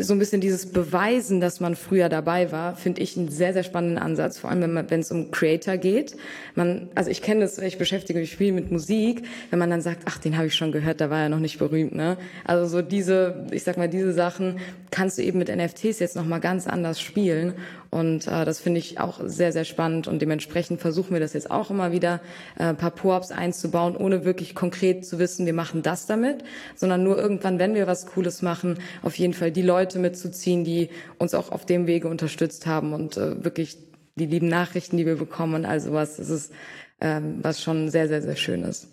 so ein bisschen dieses Beweisen, dass man früher dabei war, finde ich einen sehr, sehr spannenden Ansatz, vor allem wenn es um Creator geht. Man, also ich kenne das, ich beschäftige mich viel mit Musik, wenn man dann sagt, ach, den habe ich schon gehört, da war er noch nicht berühmt. Ne? Also so diese, ich sag mal, diese Sachen kannst du eben mit NFTs jetzt nochmal ganz anders spielen. Und äh, das finde ich auch sehr, sehr spannend. Und dementsprechend versuchen wir das jetzt auch immer wieder, äh, paar Po-Ups einzubauen, ohne wirklich konkret zu wissen, wir machen das damit, sondern nur irgendwann, wenn wir was Cooles machen, auf jeden Fall die Leute mitzuziehen, die uns auch auf dem Wege unterstützt haben und äh, wirklich die lieben Nachrichten, die wir bekommen und all sowas. Das ist ähm, was schon sehr, sehr, sehr schön ist.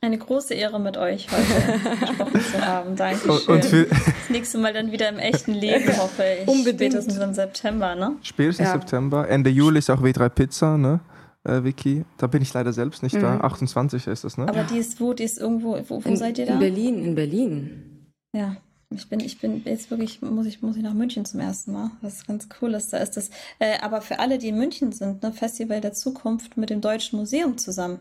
Eine große Ehre mit euch heute gesprochen zu haben. Dankeschön. Und für das nächste Mal dann wieder im echten Leben, hoffe ich. Unbedingt. Spätestens im September, ne? Spätestens ja. September. Ende Juli ist auch W3 Pizza, ne? Äh, Vicky. Da bin ich leider selbst nicht mhm. da. 28 ist das, ne? Aber die ist wo? Die ist irgendwo. Wo, wo in, seid ihr da? In Berlin, in Berlin. Ja. Ich bin, ich bin jetzt wirklich, muss ich, muss ich nach München zum ersten Mal. Was ganz cool ist, da ist das. Äh, aber für alle, die in München sind, ne, Festival der Zukunft mit dem Deutschen Museum zusammen.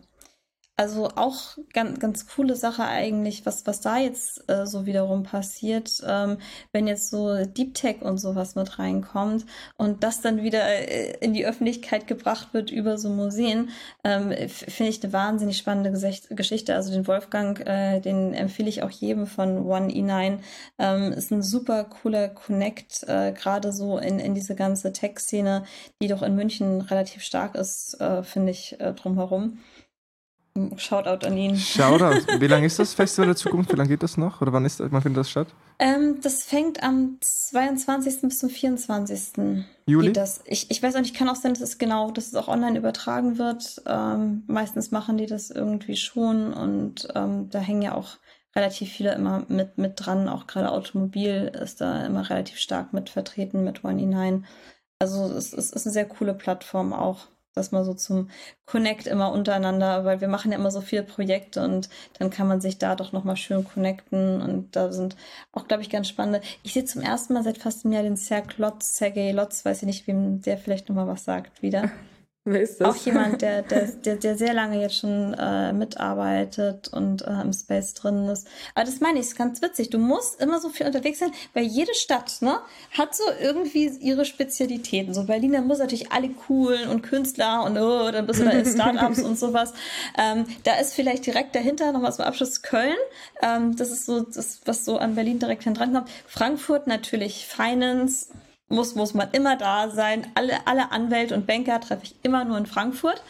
Also auch ganz, ganz coole Sache eigentlich, was, was da jetzt äh, so wiederum passiert, ähm, wenn jetzt so Deep Tech und sowas mit reinkommt und das dann wieder äh, in die Öffentlichkeit gebracht wird über so Museen, ähm, finde ich eine wahnsinnig spannende Gesicht Geschichte. Also den Wolfgang, äh, den empfehle ich auch jedem von One E9. Ähm, ist ein super cooler Connect, äh, gerade so in, in diese ganze Tech-Szene, die doch in München relativ stark ist, äh, finde ich, äh, drumherum. Shoutout an ihn. Shoutout. Wie lange ist das Festival der Zukunft? Wie lange geht das noch? Oder wann, ist, wann findet das statt? Ähm, das fängt am 22. bis zum 24. Juli? Das. Ich, ich weiß auch nicht, kann auch sein, dass es genau, dass es auch online übertragen wird. Ähm, meistens machen die das irgendwie schon und ähm, da hängen ja auch relativ viele immer mit, mit dran. Auch gerade Automobil ist da immer relativ stark mit vertreten mit One hinein. Also es, es ist eine sehr coole Plattform auch das mal so zum Connect immer untereinander, weil wir machen ja immer so viele Projekte und dann kann man sich da doch nochmal schön connecten und da sind auch, glaube ich, ganz spannende. Ich sehe zum ersten Mal seit fast einem Jahr den Serg Lotz, Sergei Lotz, weiß ich nicht, wem der vielleicht nochmal was sagt, wieder. Wer ist das? Auch jemand, der, der, der, der sehr lange jetzt schon äh, mitarbeitet und äh, im Space drin ist. Aber das meine ich, ist ganz witzig. Du musst immer so viel unterwegs sein, weil jede Stadt ne, hat so irgendwie ihre Spezialitäten. So Berlin, da muss natürlich alle coolen und Künstler und oh, dann bist du da in Startups und sowas. Ähm, da ist vielleicht direkt dahinter noch was zum Abschluss Köln. Ähm, das ist so das, was so an Berlin direkt dran kommt. Frankfurt natürlich Finance, muss, muss man immer da sein. Alle, alle Anwälte und Banker treffe ich immer nur in Frankfurt.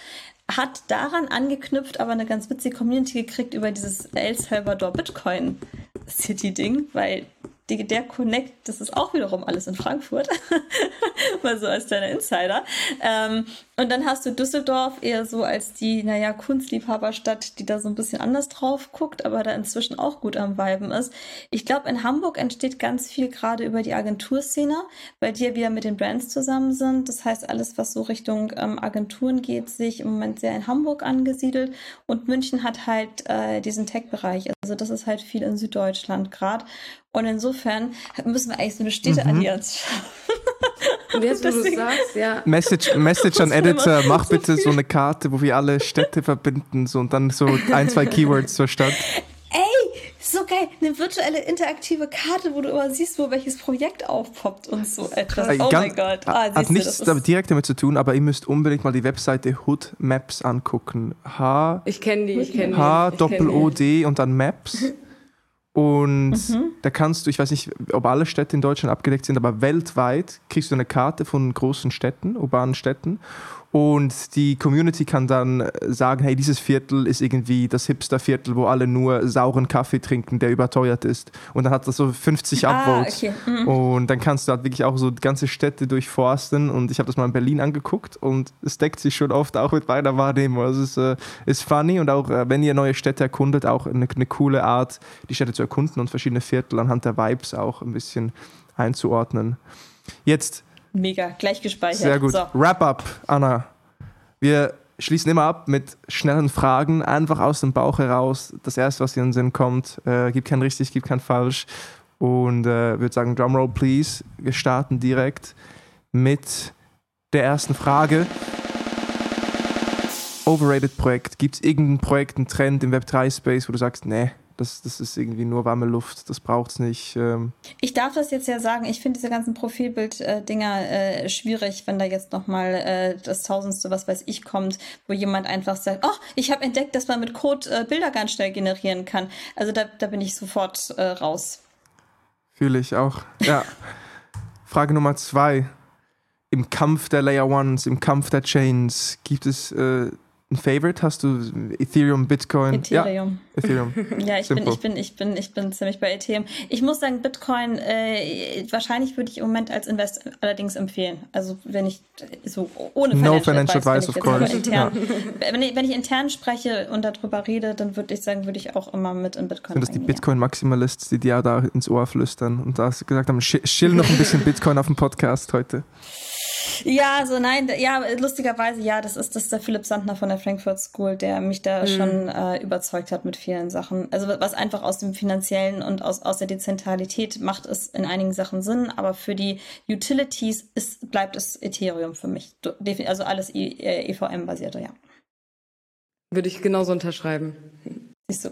Hat daran angeknüpft, aber eine ganz witzige Community gekriegt über dieses El Salvador Bitcoin City Ding, weil die, der Connect, das ist auch wiederum alles in Frankfurt, mal so als deiner Insider. Ähm, und dann hast du Düsseldorf eher so als die, naja, Kunstliebhaberstadt, die da so ein bisschen anders drauf guckt, aber da inzwischen auch gut am Weiben ist. Ich glaube, in Hamburg entsteht ganz viel gerade über die Agenturszene, weil die ja wieder mit den Brands zusammen sind. Das heißt, alles, was so Richtung ähm, Agenturen geht, sich im Moment sehr in Hamburg angesiedelt. Und München hat halt äh, diesen Tech-Bereich. Also das ist halt viel in Süddeutschland gerade. Und insofern müssen wir eigentlich so eine Städteallianz mhm. schaffen. Und jetzt, wo du sagst, ja. Message, Message an Editor, mach bitte so eine Karte, wo wir alle Städte verbinden so, und dann so ein, zwei Keywords zur Stadt. Ey, so geil, eine virtuelle interaktive Karte, wo du immer siehst, wo welches Projekt aufpoppt und so etwas. Oh mein Gott. Ah, hat nichts damit, direkt damit zu tun, aber ihr müsst unbedingt mal die Webseite Hood Maps angucken. H. Ich kenne die, ich kenne die. H Doppel O D und dann Maps. Und mhm. da kannst du, ich weiß nicht, ob alle Städte in Deutschland abgedeckt sind, aber weltweit kriegst du eine Karte von großen Städten, urbanen Städten. Und die Community kann dann sagen, hey, dieses Viertel ist irgendwie das Hipster-Viertel, wo alle nur sauren Kaffee trinken, der überteuert ist. Und dann hat das so 50 ah, Upvotes. Okay. Mhm. Und dann kannst du halt wirklich auch so ganze Städte durchforsten. Und ich habe das mal in Berlin angeguckt und es deckt sich schon oft auch mit meiner Wahrnehmung. Also es ist, äh, ist funny und auch äh, wenn ihr neue Städte erkundet, auch eine, eine coole Art, die Städte zu erkunden und verschiedene Viertel anhand der Vibes auch ein bisschen einzuordnen. Jetzt Mega, gleich gespeichert. Sehr gut. So. Wrap-up, Anna. Wir schließen immer ab mit schnellen Fragen, einfach aus dem Bauch heraus. Das erste, was in den Sinn kommt, äh, gibt kein richtig, gibt kein falsch. Und äh, würde sagen, Drumroll, please. Wir starten direkt mit der ersten Frage. Overrated Projekt. Gibt es irgendein Projekt, einen Trend im Web3-Space, wo du sagst, nee, das, das ist irgendwie nur warme Luft, das braucht es nicht. Ähm. Ich darf das jetzt ja sagen, ich finde diese ganzen Profilbild-Dinger äh, schwierig, wenn da jetzt nochmal äh, das Tausendste, was weiß ich, kommt, wo jemand einfach sagt, oh, ich habe entdeckt, dass man mit Code äh, Bilder ganz schnell generieren kann. Also da, da bin ich sofort äh, raus. Fühle ich auch. Ja. Frage Nummer zwei. Im Kampf der Layer Ones, im Kampf der Chains, gibt es äh, ein Favorite? Hast du Ethereum, Bitcoin? Ethereum. Ja, Ethereum. ja, ich bin, ich, bin, ich, bin, ich bin ziemlich bei Ethereum. Ich muss sagen, Bitcoin, äh, wahrscheinlich würde ich im Moment als Invest allerdings empfehlen. Also wenn ich so ohne Financial No Financial Advice, of course. Intern, ja. wenn, ich, wenn ich intern spreche und darüber rede, dann würde ich sagen, würde ich auch immer mit in Bitcoin Sind das die Bitcoin-Maximalists, die dir da ins Ohr flüstern und da gesagt haben, chill noch ein bisschen Bitcoin auf dem Podcast heute? Ja, so nein, ja, lustigerweise, ja, das ist, das ist der Philipp Sandner von der Frankfurt School, der mich da mhm. schon äh, überzeugt hat mit vielen Sachen. Also was einfach aus dem Finanziellen und aus, aus der Dezentralität macht es in einigen Sachen Sinn, aber für die Utilities ist, bleibt es Ethereum für mich. Also alles EVM-basierte, ja. Würde ich genauso unterschreiben. Siehst du.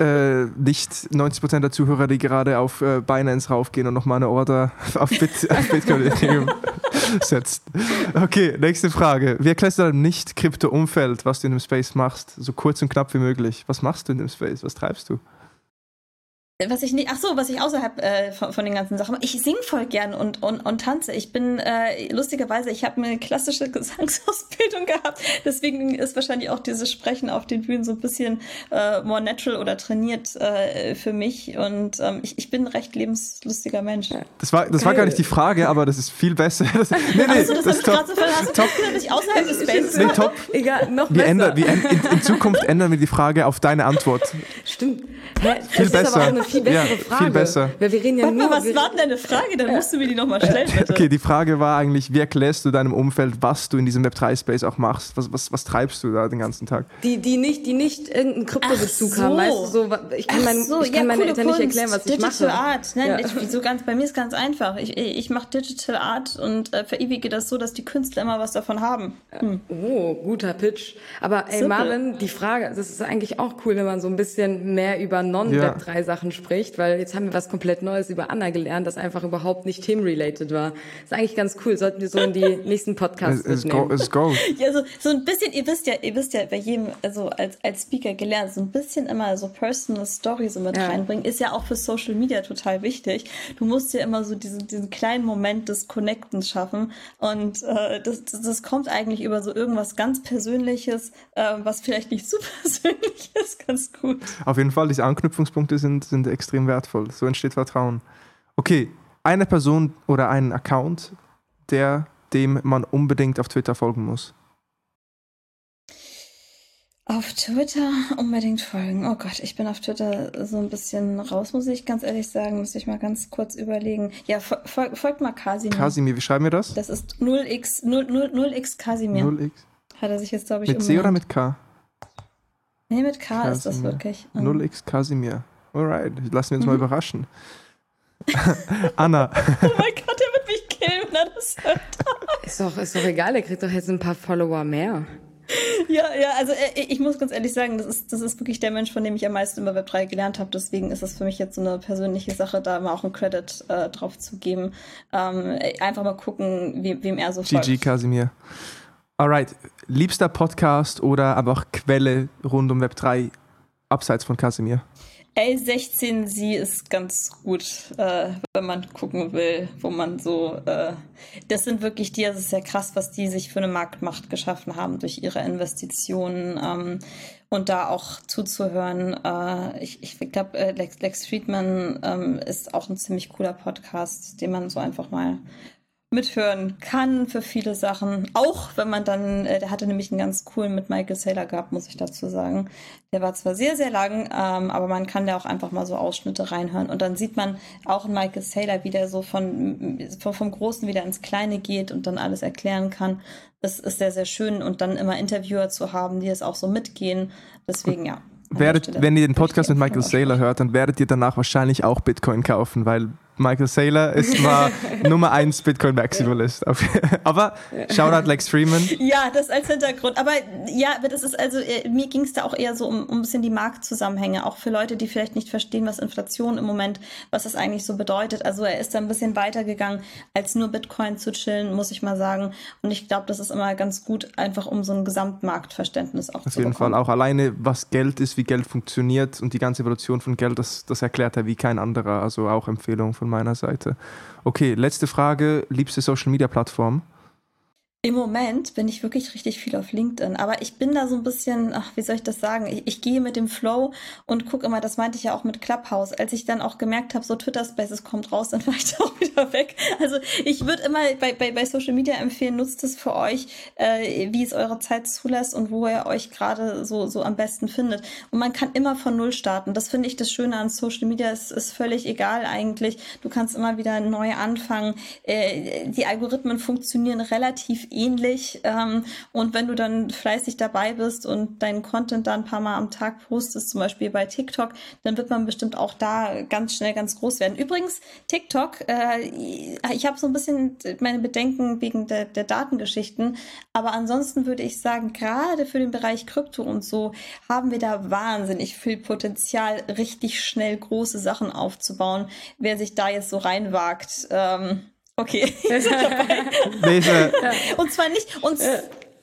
Äh, nicht 90% der Zuhörer, die gerade auf äh, Binance raufgehen und nochmal eine Order auf, Bit, auf Bitcoin Ethereum setzt. Okay, nächste Frage. Wie erklärst du deinem Nicht-Krypto-Umfeld, was du in dem Space machst? So kurz und knapp wie möglich. Was machst du in dem Space? Was treibst du? Was ich nicht, ach so, was ich außerhalb äh, von, von, den ganzen Sachen, ich sing voll gern und, und, und tanze. Ich bin, äh, lustigerweise, ich habe eine klassische Gesangsausbildung gehabt, deswegen ist wahrscheinlich auch dieses Sprechen auf den Bühnen so ein bisschen äh, more natural oder trainiert äh, für mich und ähm, ich, ich bin ein recht lebenslustiger Mensch. Das war, das war gar nicht die Frage, aber das ist viel besser. Das, nee, nee, also, das, das ist top. So hast top. Du dass ich außerhalb des Spaces nee, top. Egal, noch wir besser. Ändern, wir, in, in, Zukunft ändern wir die Frage auf deine Antwort. Stimmt. Hä? Viel das besser. Viel bessere ja, Frage. Viel besser. Weil wir reden ja Warte nur, mal, was war denn deine Frage? Dann musst du mir die nochmal stellen, bitte. Okay, die Frage war eigentlich, wie erklärst du deinem Umfeld, was du in diesem Web3-Space auch machst? Was, was, was treibst du da den ganzen Tag? Die, die nicht, die nicht irgendeinen Kryptobezug so. haben, weißt du? So, ich kann, mein, so, ich kann ja, meine Eltern Kunst, nicht erklären, was Digital ich mache. Digital Art. Nein, ja. ich, so ganz, bei mir ist ganz einfach. Ich, ich mache Digital Art und äh, verewige das so, dass die Künstler immer was davon haben. Hm. Oh, guter Pitch. Aber ey, Simple. Marvin, die Frage, das ist eigentlich auch cool, wenn man so ein bisschen mehr über Non-Web3-Sachen spricht, weil jetzt haben wir was komplett Neues über Anna gelernt, das einfach überhaupt nicht themenrelated war. ist eigentlich ganz cool. Sollten wir so in die nächsten Podcasts es, mitnehmen. Es go, Ja, so, so ein bisschen, ihr wisst ja, ihr wisst ja bei jedem, also als, als Speaker gelernt, so ein bisschen immer so Personal Story so mit ja. reinbringen, ist ja auch für Social Media total wichtig. Du musst ja immer so diesen, diesen kleinen Moment des Connectens schaffen und äh, das, das, das kommt eigentlich über so irgendwas ganz Persönliches, äh, was vielleicht nicht zu persönlich ist, ganz gut. Auf jeden Fall, diese Anknüpfungspunkte sind, sind extrem wertvoll. So entsteht Vertrauen. Okay, eine Person oder einen Account, der dem man unbedingt auf Twitter folgen muss. Auf Twitter unbedingt folgen. Oh Gott, ich bin auf Twitter so ein bisschen raus, muss ich ganz ehrlich sagen. Muss ich mal ganz kurz überlegen. Ja, fol folgt mal Kasimir. Kasimir, wie schreiben wir das? Das ist 0x, 0, 0, 0x Kasimir. 0x. Hat er sich jetzt, glaube ich, Mit C oder mit K? Nee, mit K Kasimir. ist das wirklich. 0x Kasimir. Alright, lassen wir uns mhm. mal überraschen. Anna. oh mein Gott, der wird mich killen, wenn er das hört. ist, doch, ist doch egal, er kriegt doch jetzt ein paar Follower mehr. Ja, ja, also äh, ich muss ganz ehrlich sagen, das ist, das ist wirklich der Mensch, von dem ich am meisten über Web3 gelernt habe. Deswegen ist es für mich jetzt so eine persönliche Sache, da mal auch einen Credit äh, drauf zu geben. Ähm, einfach mal gucken, we, wem er so folgt. GG Kasimir. Alright, liebster Podcast oder aber auch Quelle rund um Web3 abseits von Kasimir? L16 sie ist ganz gut, äh, wenn man gucken will, wo man so. Äh, das sind wirklich die, das ist ja krass, was die sich für eine Marktmacht geschaffen haben durch ihre Investitionen. Ähm, und da auch zuzuhören. Äh, ich ich glaube, äh, Lex, Lex Friedman ähm, ist auch ein ziemlich cooler Podcast, den man so einfach mal mithören kann für viele Sachen. Auch wenn man dann, äh, der hatte nämlich einen ganz coolen mit Michael Saylor gehabt, muss ich dazu sagen. Der war zwar sehr, sehr lang, ähm, aber man kann da auch einfach mal so Ausschnitte reinhören. Und dann sieht man auch in Michael Saylor, wie der so von, von, vom Großen wieder ins Kleine geht und dann alles erklären kann. Das ist sehr, sehr schön. Und dann immer Interviewer zu haben, die es auch so mitgehen. Deswegen, ja. Werdet, wenn ihr den Podcast mit Michael Saylor hört, dann werdet ihr danach wahrscheinlich auch Bitcoin kaufen, weil Michael Saylor ist mal Nummer 1 Bitcoin Maximalist. aber Shoutout Lex Freeman. Ja, das als Hintergrund. Aber ja, aber das ist also, äh, mir ging es da auch eher so um, um ein bisschen die Marktzusammenhänge, auch für Leute, die vielleicht nicht verstehen, was Inflation im Moment, was das eigentlich so bedeutet. Also er ist da ein bisschen weitergegangen, als nur Bitcoin zu chillen, muss ich mal sagen. Und ich glaube, das ist immer ganz gut, einfach um so ein Gesamtmarktverständnis auch Auf zu jeden bekommen. Fall auch alleine, was Geld ist, wie Geld funktioniert und die ganze Evolution von Geld, das, das erklärt er wie kein anderer. Also auch Empfehlung von meiner Seite. Okay, letzte Frage. Liebste Social Media Plattform? Im Moment bin ich wirklich richtig viel auf LinkedIn, aber ich bin da so ein bisschen, ach, wie soll ich das sagen? Ich, ich gehe mit dem Flow und gucke immer, das meinte ich ja auch mit Clubhouse. Als ich dann auch gemerkt habe, so Twitter Spaces kommt raus, dann war ich da auch wieder weg. Also ich würde immer bei, bei, bei Social Media empfehlen, nutzt es für euch, äh, wie es eure Zeit zulässt und wo ihr euch gerade so, so am besten findet. Und man kann immer von Null starten. Das finde ich das Schöne an Social Media. Es ist völlig egal eigentlich. Du kannst immer wieder neu anfangen. Äh, die Algorithmen funktionieren relativ ähnlich. Ähm, und wenn du dann fleißig dabei bist und deinen Content da ein paar Mal am Tag postest, zum Beispiel bei TikTok, dann wird man bestimmt auch da ganz schnell ganz groß werden. Übrigens, TikTok, äh, ich habe so ein bisschen meine Bedenken wegen der, der Datengeschichten, aber ansonsten würde ich sagen, gerade für den Bereich Krypto und so haben wir da wahnsinnig viel Potenzial, richtig schnell große Sachen aufzubauen. Wer sich da jetzt so reinwagt, ähm, Okay. und zwar nicht, und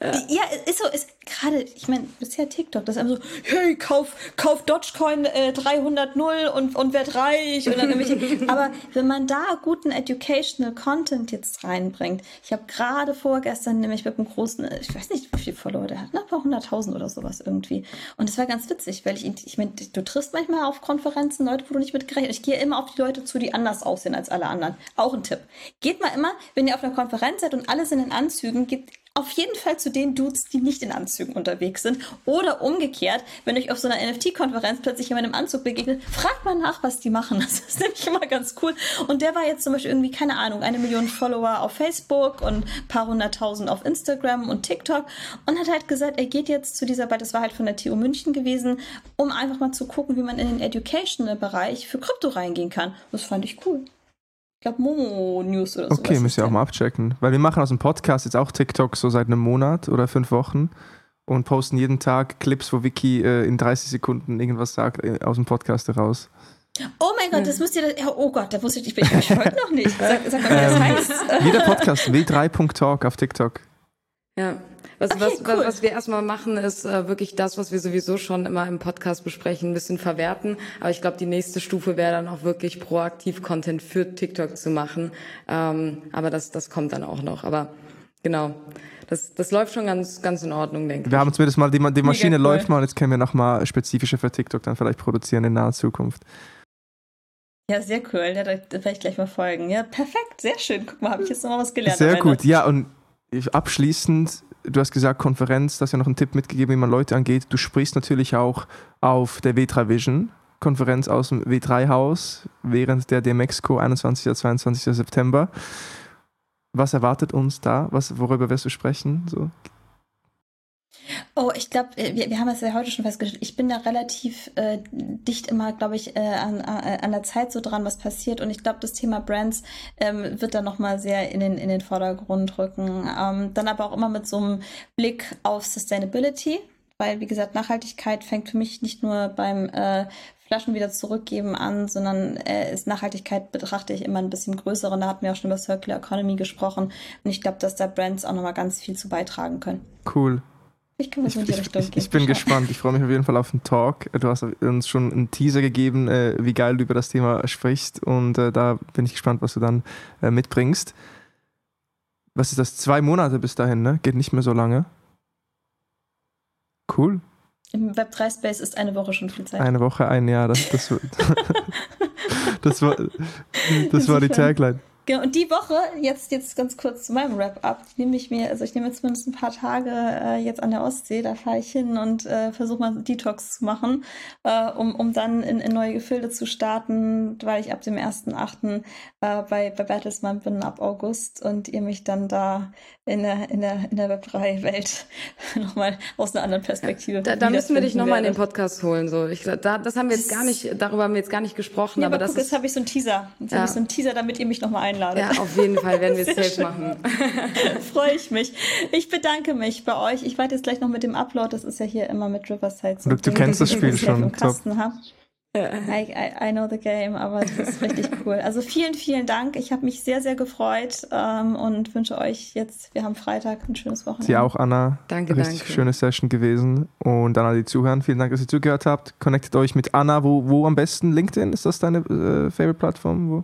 ja. ja, ist so, ist gerade, ich meine, bisher TikTok, das ist einfach so, hey, kauf, kauf Dogecoin äh, 300 0 und, und werd reich oder irgendwelche. Aber wenn man da guten Educational Content jetzt reinbringt, ich habe gerade vorgestern nämlich mit einem großen, ich weiß nicht, wie viele Follower der hat, ne, ein paar hunderttausend oder sowas irgendwie. Und das war ganz witzig, weil ich, ich meine, du triffst manchmal auf Konferenzen Leute, wo du nicht mit gerechnet Ich gehe immer auf die Leute zu, die anders aussehen als alle anderen. Auch ein Tipp. Geht mal immer, wenn ihr auf einer Konferenz seid und alle sind in Anzügen, geht auf jeden Fall zu den Dudes, die nicht in Anzügen unterwegs sind. Oder umgekehrt, wenn euch auf so einer NFT-Konferenz plötzlich jemand im Anzug begegnet, fragt mal nach, was die machen. Das ist nämlich immer ganz cool. Und der war jetzt zum Beispiel irgendwie, keine Ahnung, eine Million Follower auf Facebook und ein paar hunderttausend auf Instagram und TikTok und hat halt gesagt, er geht jetzt zu dieser, weil das war halt von der TU München gewesen, um einfach mal zu gucken, wie man in den Educational-Bereich für Krypto reingehen kann. Das fand ich cool. Ich glaube, Momo News oder so. Okay, müsst ihr auch mal abchecken. Weil wir machen aus dem Podcast jetzt auch TikTok so seit einem Monat oder fünf Wochen und posten jeden Tag Clips, wo Vicky äh, in 30 Sekunden irgendwas sagt äh, aus dem Podcast heraus. Oh mein Gott, das müsst ihr, oh Gott, da wusste ich, ich bin ich folge noch nicht. Sag, sag mal, wie das ähm, heißt. Jeder Podcast, w3.talk auf TikTok. Ja. Was, okay, was, cool. was wir erstmal machen, ist äh, wirklich das, was wir sowieso schon immer im Podcast besprechen, ein bisschen verwerten. Aber ich glaube, die nächste Stufe wäre dann auch wirklich proaktiv Content für TikTok zu machen. Ähm, aber das, das kommt dann auch noch. Aber genau. Das, das läuft schon ganz, ganz in Ordnung, denke ich. Wir haben zumindest mal, die, die Maschine läuft mal und jetzt können wir nochmal spezifische für TikTok dann vielleicht produzieren in naher Zukunft. Ja, sehr cool. Ja, da, werde ich gleich mal folgen. Ja, perfekt. Sehr schön. Guck mal, habe ich jetzt noch mal was gelernt. Sehr gut. Ja, und abschließend, du hast gesagt Konferenz, das ist ja noch einen Tipp mitgegeben, wie man Leute angeht. Du sprichst natürlich auch auf der W3 Vision. Konferenz aus dem W3-Haus während der DMEXCO 21. und 22. September. Was erwartet uns da? Was, worüber wirst du sprechen? So? Oh, ich glaube, äh, wir, wir haben es ja heute schon festgestellt. Ich bin da relativ äh, dicht immer, glaube ich, äh, an, an der Zeit so dran, was passiert. Und ich glaube, das Thema Brands ähm, wird da nochmal sehr in den, in den Vordergrund rücken. Ähm, dann aber auch immer mit so einem Blick auf Sustainability. Weil, wie gesagt, Nachhaltigkeit fängt für mich nicht nur beim äh, Flaschen wieder zurückgeben an, sondern äh, ist Nachhaltigkeit betrachte ich immer ein bisschen größer. Und da hatten wir auch schon über Circular Economy gesprochen. Und ich glaube, dass da Brands auch nochmal ganz viel zu beitragen können. Cool. Ich, kann ich, ich, ich, ich bin gespannt. Ich freue mich auf jeden Fall auf den Talk. Du hast uns schon einen Teaser gegeben, äh, wie geil du über das Thema sprichst. Und äh, da bin ich gespannt, was du dann äh, mitbringst. Was ist das? Zwei Monate bis dahin, ne? Geht nicht mehr so lange. Cool. Im Web3 Space ist eine Woche schon viel Zeit. Eine Woche, ein Jahr. Das, das, das war, das war die Tagline. Genau, und die Woche, jetzt, jetzt ganz kurz zu meinem Wrap-up, nehme ich mir, also ich nehme zumindest ein paar Tage äh, jetzt an der Ostsee, da fahre ich hin und äh, versuche mal Detox zu machen, äh, um, um dann in, in neue Gefilde zu starten, weil ich ab dem 1.8. Äh, bei, bei Battlesman bin ab August und ihr mich dann da in der, in der, in der Web3-Welt nochmal aus einer anderen Perspektive. Da, da müssen wir dich nochmal in den Podcast holen. So. Ich, da, das haben wir jetzt gar nicht, darüber haben wir jetzt gar nicht gesprochen. Ja, aber, aber das guck, jetzt habe ich so einen Teaser. Jetzt ja. habe ich so einen Teaser, damit ihr mich nochmal einladet. Ja, auf jeden Fall werden wir es safe machen. Freue ich mich. Ich bedanke mich bei euch. Ich warte jetzt gleich noch mit dem Upload. Das ist ja hier immer mit Riverside. So du, du kennst das Spiel schon. Kasten Top. I, I, I, know the game, aber das ist richtig cool. Also vielen, vielen Dank. Ich habe mich sehr, sehr gefreut ähm, und wünsche euch jetzt, wir haben Freitag, ein schönes Wochenende. Sie auch, Anna. Danke, richtig danke. schöne Session gewesen. Und an alle, die zuhören, vielen Dank, dass ihr zugehört habt. Connectet euch mit Anna. Wo, wo am besten? LinkedIn? Ist das deine äh, Favorite-Plattform?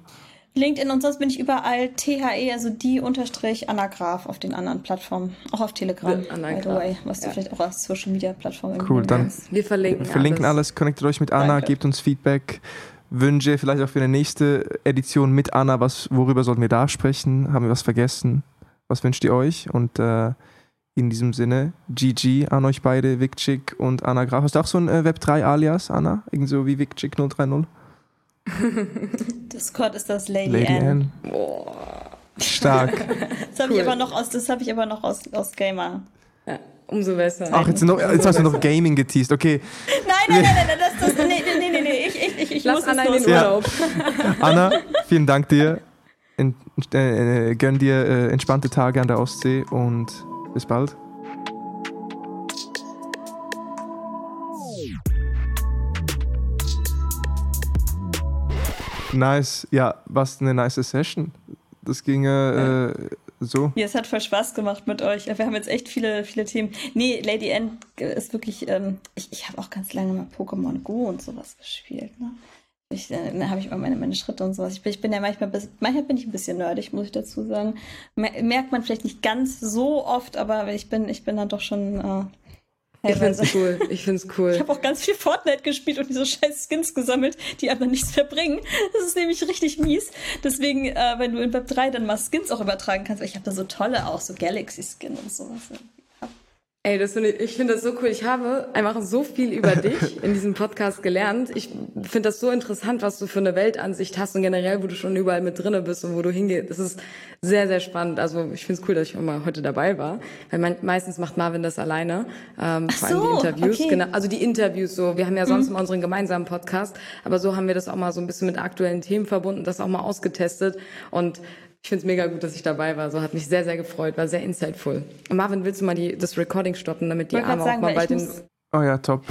LinkedIn und sonst bin ich überall THE, also die unterstrich Anagraph auf den anderen Plattformen. Auch auf Telegram, by the way, was ja. du vielleicht auch als Social Media Plattform Cool, dann wir verlinken, verlinken alles. alles. Connectet euch mit Anna, Danke. gebt uns Feedback, Wünsche, vielleicht auch für eine nächste Edition mit Anna, was, worüber sollten wir da sprechen? Haben wir was vergessen? Was wünscht ihr euch? Und äh, in diesem Sinne, GG an euch beide, Vicchick und Anna Graf. Hast du auch so ein äh, Web3-Alias, Anna? Irgend so wie Vicchick 030? Discord ist das Lady, Lady Anne. Anne. Boah. Stark. das habe cool. ich aber noch aus, das habe ich aber noch aus, aus Gamer. Ja, umso besser. Ach, jetzt, noch, jetzt hast du noch Gaming geteased, okay. Nein, nein, nein, nein, das, das, nee, nee, nee, nee, ich, ich, ich, ich Lass muss Anna in den Urlaub. Ja. Anna, vielen Dank dir. In, äh, äh, gönn dir äh, entspannte Tage an der Ostsee und bis bald. Nice, ja, was eine nice Session. Das ging äh, ja. so. Ja, es hat voll Spaß gemacht mit euch. Wir haben jetzt echt viele, viele Themen. Nee, Lady N ist wirklich, ähm, ich, ich habe auch ganz lange mal Pokémon Go und sowas gespielt. Ne? Ich, äh, da habe ich immer meine, meine Schritte und sowas. Ich bin, ich bin ja manchmal, manchmal bin ich ein bisschen nerdig, muss ich dazu sagen. Merkt man vielleicht nicht ganz so oft, aber ich bin, ich bin dann doch schon äh, ich finde es cool. Ich finde es cool. Ich habe auch ganz viel Fortnite gespielt und diese scheiß Skins gesammelt, die aber nichts mehr bringen. Das ist nämlich richtig mies. Deswegen, äh, wenn du in Web 3 dann mal Skins auch übertragen kannst, weil ich habe da so tolle auch, so Galaxy-Skin und sowas. Ey, das find ich, ich finde das so cool. Ich habe einfach so viel über dich in diesem Podcast gelernt. Ich finde das so interessant, was du für eine Weltansicht hast und generell, wo du schon überall mit drinne bist und wo du hingehst. Das ist sehr, sehr spannend. Also ich finde es cool, dass ich auch mal heute dabei war. Weil man, meistens macht Marvin das alleine. Ähm, vor allem die Interviews. Okay. Genau, also die Interviews so. Wir haben ja sonst mhm. immer unseren gemeinsamen Podcast, aber so haben wir das auch mal so ein bisschen mit aktuellen Themen verbunden, das auch mal ausgetestet. Und ich finde es mega gut, dass ich dabei war. So hat mich sehr, sehr gefreut, war sehr insightful. Marvin, willst du mal die, das Recording stoppen, damit die Arme auch mal bald den. Oh ja, top.